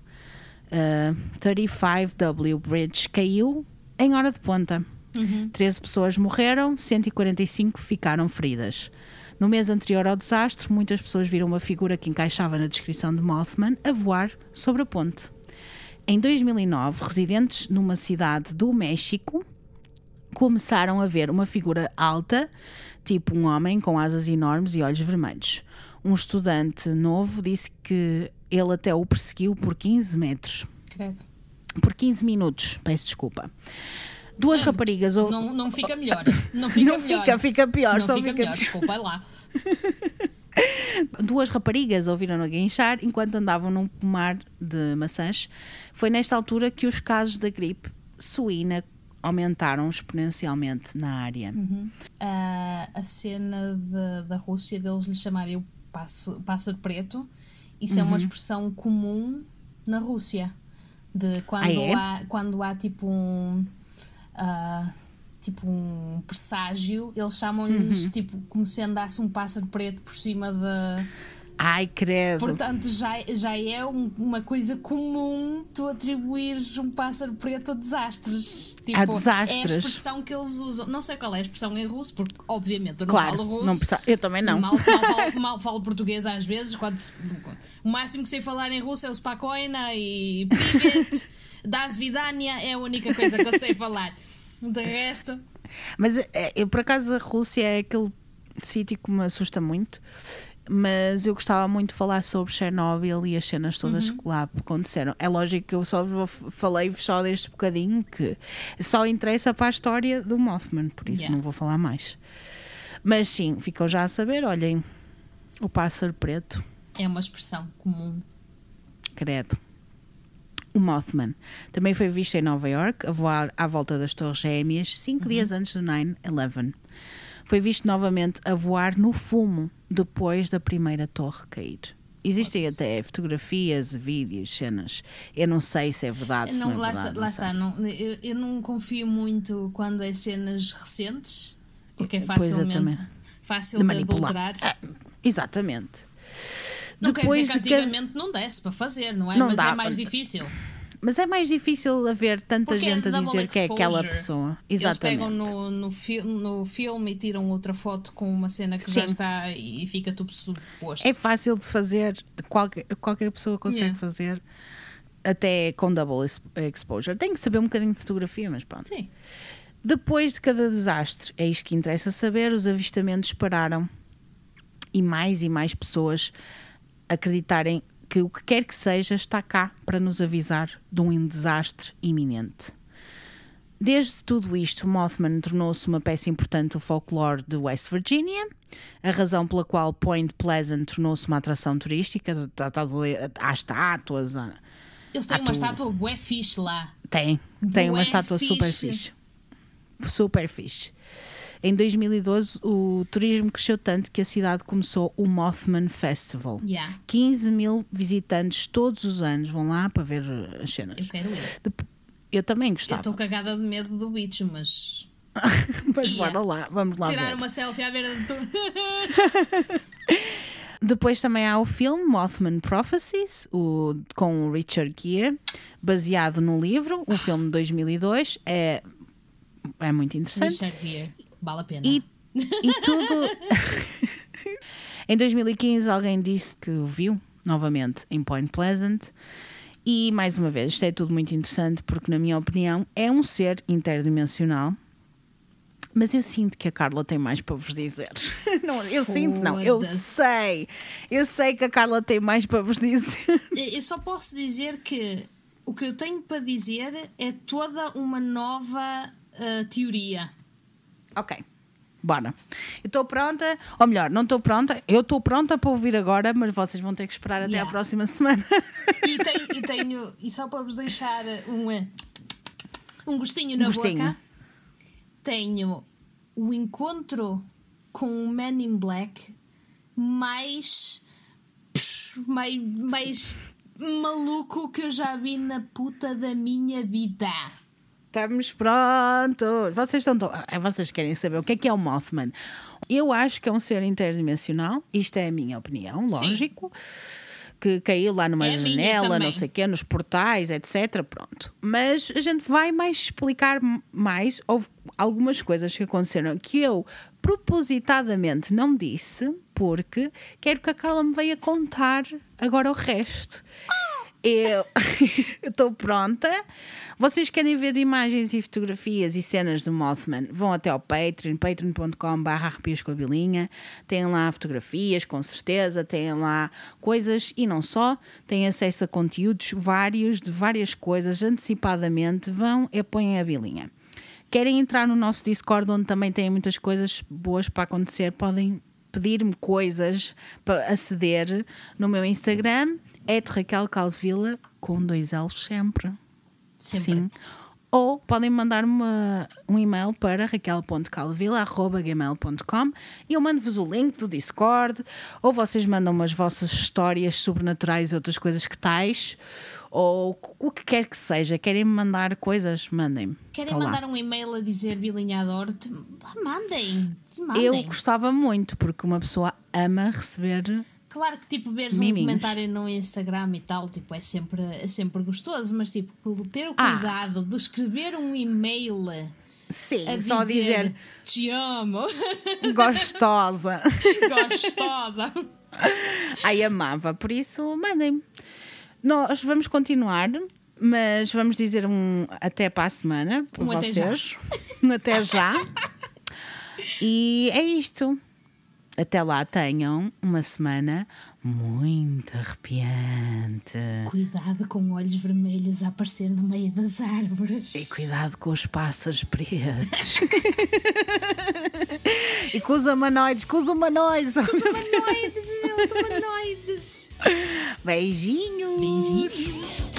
A 35W Bridge caiu em hora de ponta. 13 pessoas morreram, 145 ficaram feridas. No mês anterior ao desastre, muitas pessoas viram uma figura que encaixava na descrição de Mothman a voar sobre a ponte. Em 2009, residentes numa cidade do México começaram a ver uma figura alta, tipo um homem com asas enormes e olhos vermelhos. Um estudante novo disse que ele até o perseguiu por 15 metros. credo. Por 15 minutos, peço desculpa. Duas raparigas. ou- Não, não fica melhor. Não fica Não melhor. fica, fica pior. Não só fica fica melhor, desculpa é lá. (laughs) Duas raparigas ouviram-no guinchar enquanto andavam num pomar de maçãs. Foi nesta altura que os casos da gripe suína aumentaram exponencialmente na área. a, a cena de- da Rússia deles lhe chamarem o passo- pássaro preto, isso é Uhum. uma expressão comum na Rússia. De quando, Ah, é? há, quando há tipo um. Ah, tipo um presságio, eles Uhum. chamam-lhes tipo como se andasse um pássaro preto por cima da. Ai, credo. Portanto, já, já é um- uma coisa comum tu atribuires um pássaro preto a desastres. Tipo, A desastres. É a expressão que eles usam. Não sei qual é a expressão em russo, porque obviamente eu não claro, falo russo. não precisa- eu também não. Mal, mal, falo, (laughs) mal falo português às vezes. Quando o máximo que sei falar em russo é o Spakoina e Privet, (laughs) Das Vidania é a única coisa que eu sei falar. De resto, Mas é, eu, por acaso a Rússia é aquele sítio que me assusta muito. Mas eu gostava muito de falar sobre Chernobyl e as cenas todas Uhum. que lá aconteceram. É lógico que eu só falei-vos só deste bocadinho que só interessa para a história do Mothman, por isso Yeah. não vou falar mais. Mas sim, ficam já a saber, olhem, o pássaro preto, é uma expressão comum. credo. O Mothman também foi visto em Nova York a voar à volta das Torres Gêmeas cinco dias antes do 9-11. Foi visto novamente a voar no fumo depois da primeira torre cair. Existem até fotografias, vídeos, cenas. Eu não sei se é verdade, se não, Não, é lá verdade. está, não lá está, não, eu, eu não confio muito quando é cenas recentes, porque é facilmente fácil De de, adulterar. Ah, exatamente. Não Depois quer dizer que cada- antigamente não desse para fazer, não é? Não Mas dá é mais difícil. Mas é mais difícil haver tanta Porque é gente a double dizer que é aquela exposure. pessoa. Eles Exatamente. pegam no, no, fi no filme e tiram outra foto com uma cena que Sim. já está e fica tudo suposto. É fácil de fazer, qualquer, qualquer pessoa consegue Yeah. fazer, até com double ex- exposure. Tem que saber um bocadinho de fotografia, mas pronto. Sim. Depois de cada desastre, é isto que interessa saber, os avistamentos pararam e mais e mais pessoas acreditarem que o que quer que seja está cá para nos avisar de um desastre iminente. Desde tudo isto, Mothman tornou-se uma peça importante do folclore de West Virginia, a razão pela qual Point Pleasant tornou-se uma atração turística. Tá- tá- Há estátuas, Eles têm uma estátua bué fixe lá. tem, tem uma estátua super fixe. Super fixe. Em 2012, o turismo cresceu tanto que a cidade começou o Mothman Festival. Yeah, 15 mil visitantes todos os anos vão lá para ver as cenas. eu quero ir. Eu também Eu gostava. estou cagada de medo do bicho, mas. (laughs) Mas Ia. bora lá, vamos lá Tirar ver. uma selfie à beira de tu. (laughs) Depois também há o filme Mothman Prophecies, o, com o Richard Gere, baseado no livro, o filme de 2002. É, é muito interessante. Richard Gere. Vale a pena. E, e tudo. (laughs) em 2015, alguém disse que o viu novamente em Point Pleasant. E mais uma vez, isto é tudo muito interessante porque, na minha opinião, é um ser interdimensional. Mas eu sinto que a Carla tem mais para vos dizer. (laughs) Não, eu sinto, não, eu sei. Eu sei que a Carla tem mais para vos dizer. Eu só posso dizer que o que eu tenho para dizer é toda uma nova ah, teoria. Ok, bora. Eu estou pronta, ou melhor, não estou pronta, eu estou pronta para ouvir agora, mas vocês vão ter que esperar até Yeah. à próxima semana. E tenho, e tenho- e só para vos deixar um, um gostinho na Gostinho. boca, tenho o encontro com o Man in Black mais, mais, mais maluco que eu já vi na puta da minha vida. Estamos prontos. Vocês estão. tão- ah, Vocês querem saber o que é que é o Mothman? Eu acho que é um ser interdimensional. Isto é a minha opinião, lógico. Que caiu lá numa É janela, não sei o quê, nos portais, etc. Pronto. Mas a gente vai mais explicar mais. Houve algumas coisas que aconteceram que eu propositadamente não disse, porque quero que a Carla me venha contar agora o resto. Eu (laughs) estou pronta. Vocês querem ver imagens e fotografias e cenas do Mothman? Vão até ao Patreon, patreon.com.br arrepios com a bilinha. Tem lá fotografias, com certeza. Tem lá coisas e não só. Têm acesso a conteúdos vários, de várias coisas, antecipadamente. Vão e põem a bilinha. Querem entrar no nosso Discord, onde também tem muitas coisas boas para acontecer? Podem pedir-me coisas para aceder no meu Instagram, é de Raquel Calvila, com dois L's sempre. Sempre. Sim. Ou podem mandar uma, um e-mail para raquel.calvila.gmail.com e eu mando-vos o link do Discord, ou vocês mandam umas vossas histórias sobrenaturais e outras coisas que tais, ou o que quer que seja. Querem mandar coisas? Mandem-me. Querem Tô lá. mandar um e-mail a dizer bilinhador-te? Mandem. Mandem. Eu gostava muito, porque uma pessoa ama receber. Claro que tipo veres Miminhos. um comentário no Instagram e tal, tipo, é sempre, é sempre gostoso, mas tipo, ter o Ah. cuidado de escrever um e-mail a Sim, só dizer, dizer te amo, (laughs) gostosa. gostosa. Ai, amava. Por isso, mandem-me. Nós vamos continuar, mas vamos dizer um até para a semana para Um até já. vocês. Um até já. (laughs) E é isto. Até lá tenham uma semana muito arrepiante. Cuidado com olhos vermelhos a aparecer no meio das árvores. E cuidado com os pássaros pretos. (laughs) e com os humanoides, com os humanoides. Humanoides, meus humanoides. Beijinhos. Beijinhos.